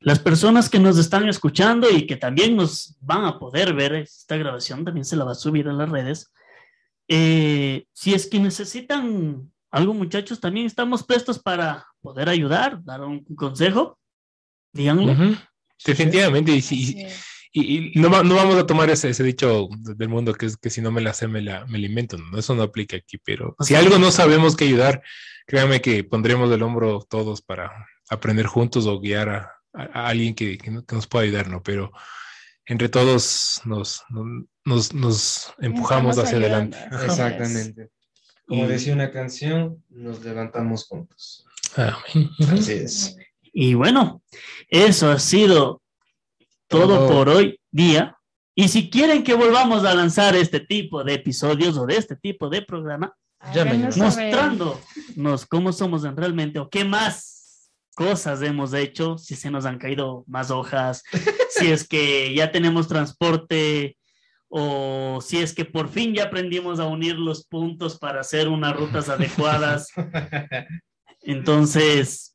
las personas que nos están escuchando y que también nos van a poder ver esta grabación, también se la va a subir a las redes. Eh, si es que necesitan algo, muchachos, también estamos prestos para poder ayudar, dar un consejo. Definitivamente. Y, si- y- y no, va- no vamos a tomar ese, ese dicho del mundo que es que si no me la sé, me la, me la invento. No, eso no aplica aquí. Pero si algo no sabemos que ayudar, créanme que pondremos el hombro todos para aprender juntos o guiar a, a- a alguien que, que no- que nos pueda ayudar, ¿no? Pero entre todos nos, nos, nos empujamos hacia adelante. Exactamente. Como Y- decía una canción, nos levantamos juntos. Amén. Así es. Y bueno, eso ha sido todo Todo. por hoy día. Y si quieren que volvamos a lanzar este tipo de episodios o de este tipo de programa, háganos mostrándonos cómo somos en realmente o qué más cosas hemos hecho, si se nos han caído más hojas, si es que ya tenemos transporte o si es que por fin ya aprendimos a unir los puntos para hacer unas rutas adecuadas. Entonces,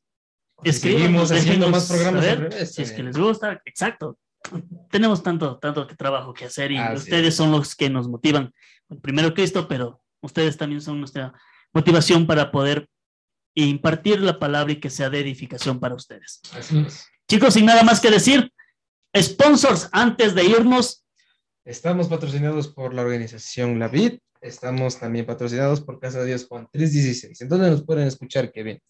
escríbanos, Seguimos haciendo más programas saber al revés si es que también. les gusta, exacto. Tenemos tanto, tanto que trabajo que hacer y Así ustedes es. son los que nos motivan. Primero Cristo, pero ustedes también son nuestra motivación para poder impartir la palabra y que sea de edificación para ustedes. Así es. Chicos, sin nada más que decir, sponsors, antes de irnos, Estamos patrocinados por la organización La Vid. Estamos también patrocinados por Casa de Dios Juan 316. ¿En dónde nos pueden escuchar, Kevin?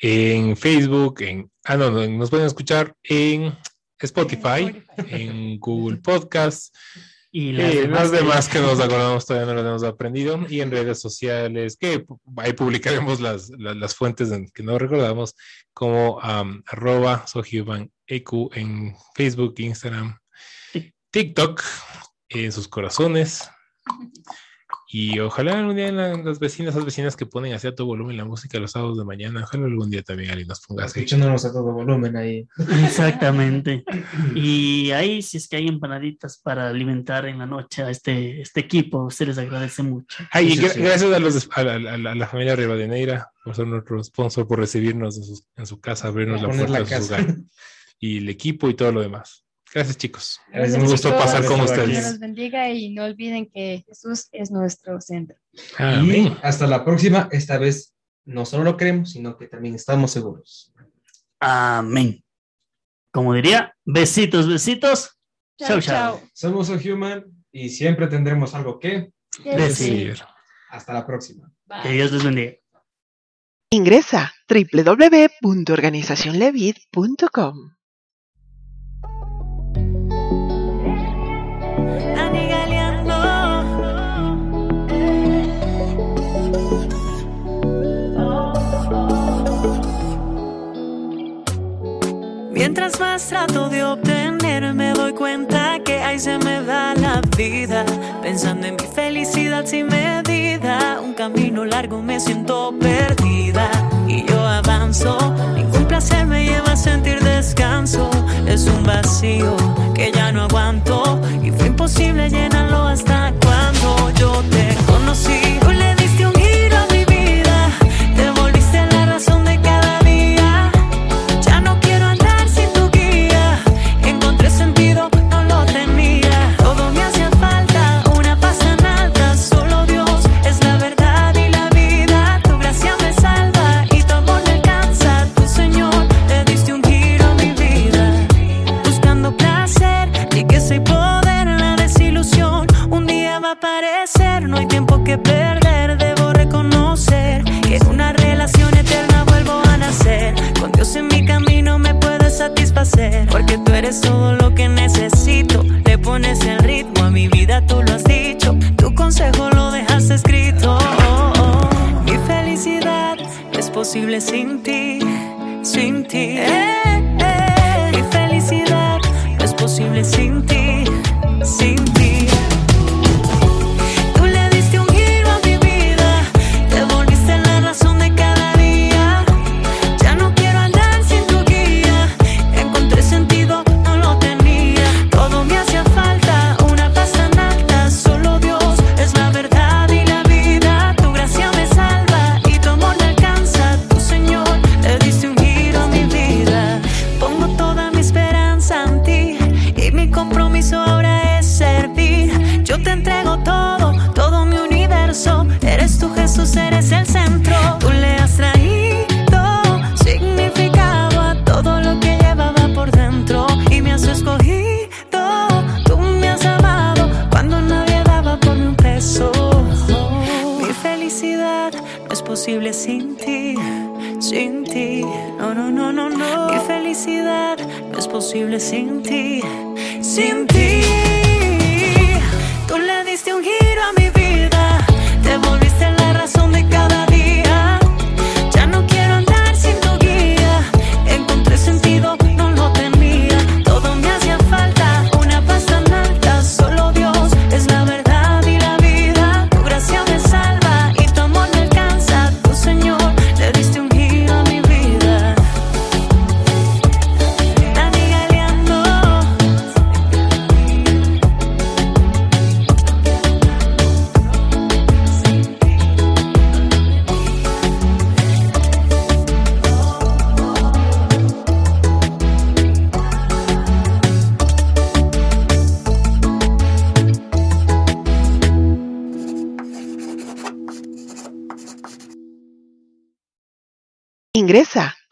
En Facebook, en, ah, no, no, nos pueden escuchar en Spotify, en Google Podcast, y y las demás- demás que nos acordamos todavía no las hemos aprendido, y en redes sociales, que ahí publicaremos las, las, las fuentes en- que no recordamos, como am, arroba sohumaneq en Facebook, Instagram, TikTok, en sus corazones. Y ojalá algún día la- las vecinas, las vecinas que ponen así a todo volumen la música los sábados de mañana, ojalá algún día también alguien nos ponga así. Escuchándonos a todo volumen ahí. Exactamente. Y ahí, si es que hay empanaditas para alimentar en la noche a este, este equipo, se les agradece mucho. Ay, y Sí, gra- sí. gracias a, los, a, la, a la- a la familia Rivadeneira por ser nuestro sponsor, por recibirnos en, sus- en su casa, abrirnos la puerta de su casa. hogar. Y el equipo y todo lo demás. Gracias, chicos. Gracias, Un gusto chicos. pasar con Gracias, Que ustedes. los bendiga y no olviden que Jesús es nuestro centro. Y Amén. hasta la próxima. Esta vez no solo lo creemos, sino que también estamos seguros. Amén. Como diría, besitos, besitos. Chao, chao. Somos un human y siempre tendremos algo que. Decir. Hasta la próxima. Que Dios les bendiga. Ingresa www.organizacionlevid.com. Mientras más trato de obtener, me doy cuenta que ahí se me va la vida. Pensando en mi felicidad sin medida, un camino largo me siento perdida. Y yo avanzo, ningún placer me lleva a sentir descanso. Es un vacío que ya no aguanto y fue imposible llenarlo hasta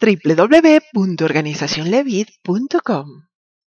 www.organizacionlevid.com.